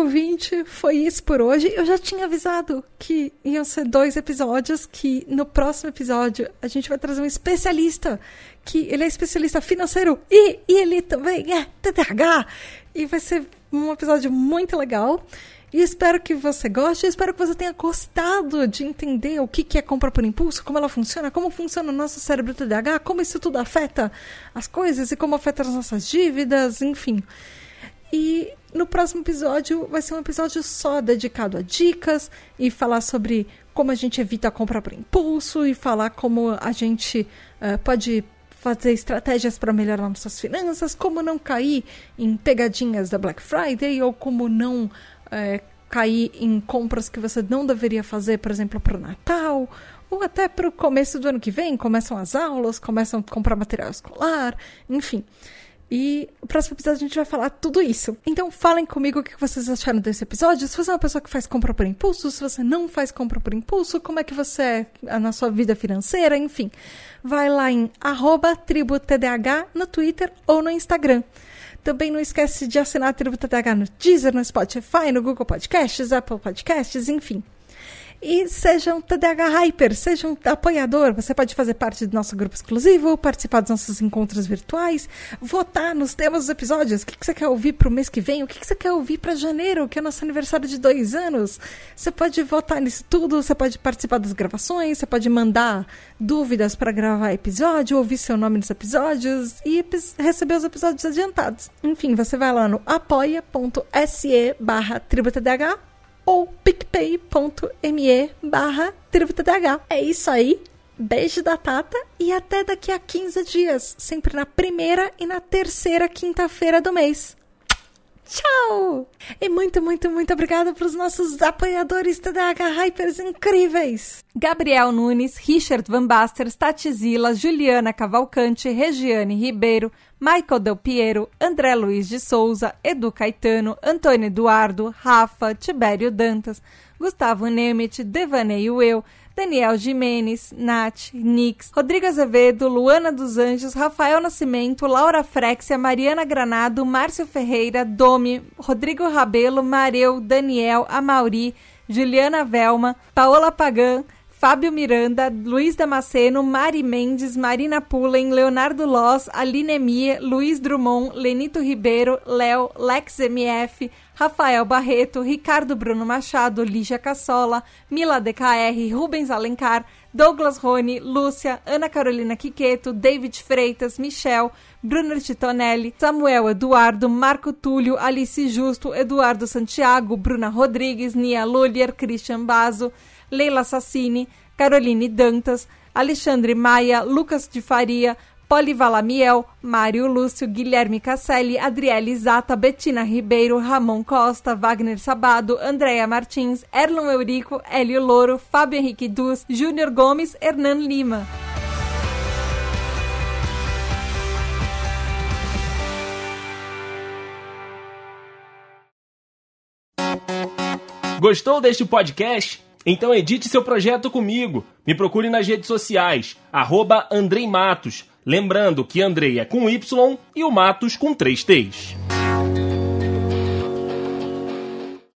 ouvinte, foi isso por hoje. Eu já tinha avisado que iam ser dois episódios, que no próximo episódio a gente vai trazer um especialista, que ele é especialista financeiro e, e ele também é TDAH. E vai ser um episódio muito legal. E espero que você goste, espero que você tenha gostado de entender o que, que é compra por impulso, como ela funciona, como funciona o nosso cérebro TDAH, como isso tudo afeta as coisas e como afeta as nossas dívidas, enfim. E no próximo episódio vai ser um episódio só dedicado a dicas e falar sobre como a gente evita a compra por impulso e falar como a gente uh, pode fazer estratégias para melhorar nossas finanças, como não cair em pegadinhas da Black Friday ou como não uh, cair em compras que você não deveria fazer, por exemplo, para o Natal ou até para o começo do ano que vem, começam as aulas, começam a comprar material escolar, enfim. E o próximo episódio a gente vai falar tudo isso. Então falem comigo o que vocês acharam desse episódio. Se você é uma pessoa que faz compra por impulso, se você não faz compra por impulso, como é que você é na sua vida financeira, enfim. Vai lá em tributdh no Twitter ou no Instagram. Também não esquece de assinar a Tribo TDH no Deezer, no Spotify, no Google Podcasts, Apple Podcasts, enfim. E seja um TDH Hyper, seja um apoiador. Você pode fazer parte do nosso grupo exclusivo, participar dos nossos encontros virtuais, votar nos temas dos episódios. O que, você quer ouvir para o mês que vem? O que, você quer ouvir para janeiro, que é o nosso aniversário de dois anos? Você pode votar nisso tudo, você pode participar das gravações, você pode mandar dúvidas para gravar episódio, ouvir seu nome nos episódios e receber os episódios adiantados. Enfim, você vai lá no apoia.se barra ou picpay.me barra. É isso aí. Beijo da Tata e até daqui a 15 dias, sempre na primeira e na terceira quinta-feira do mês. Tchau! E muito, muito, muito obrigada para os nossos apoiadores TDAH Hypers incríveis! Gabriel Nunes, Richard Van Baster, Tatizila, Juliana Cavalcante, Regiane Ribeiro, Michael Del Piero, André Luiz de Souza, Edu Caetano, Antônio Eduardo, Rafa, Tibério Dantas, Gustavo Nemet, Devaneio Eu, Daniel Jimenez, Nath, Nix, Rodrigo Azevedo, Luana dos Anjos, Rafael Nascimento, Laura Frexia, Mariana Granado, Márcio Ferreira, Domi, Rodrigo Rabelo, Mareu, Daniel, Amauri, Juliana Velma, Paola Pagan, Fábio Miranda, Luiz Damasceno, Mari Mendes, Marina Pullen, Leonardo Loss, Aline Emie, Luiz Drummond, Lenito Ribeiro, Léo, Lex MF, Rafael Barreto, Ricardo Bruno Machado, Lígia Cassola, Mila DKR, Rubens Alencar, Douglas Rony, Lúcia, Ana Carolina Quiqueto, David Freitas, Michel, Brunner Titonelli, Samuel Eduardo, Marco Túlio, Alice Justo, Eduardo Santiago, Bruna Rodrigues, Nia Lulier, Christian Bazo, Leila Sassini, Caroline Dantas, Alexandre Maia, Lucas de Faria, Poli Valamiel, Mário Lúcio, Guilherme Casselli, Adriele Zata, Betina Ribeiro, Ramon Costa, Wagner Sabado, Andréa Martins, Erlon Eurico, Hélio Louro, Fábio Henrique Dus, Júnior Gomes, Hernan Lima. Gostou deste podcast? Então edite seu projeto comigo. Me procure nas redes sociais, arroba Andrei Matos. Lembrando que Andrei é com Y e o Matos com três T's.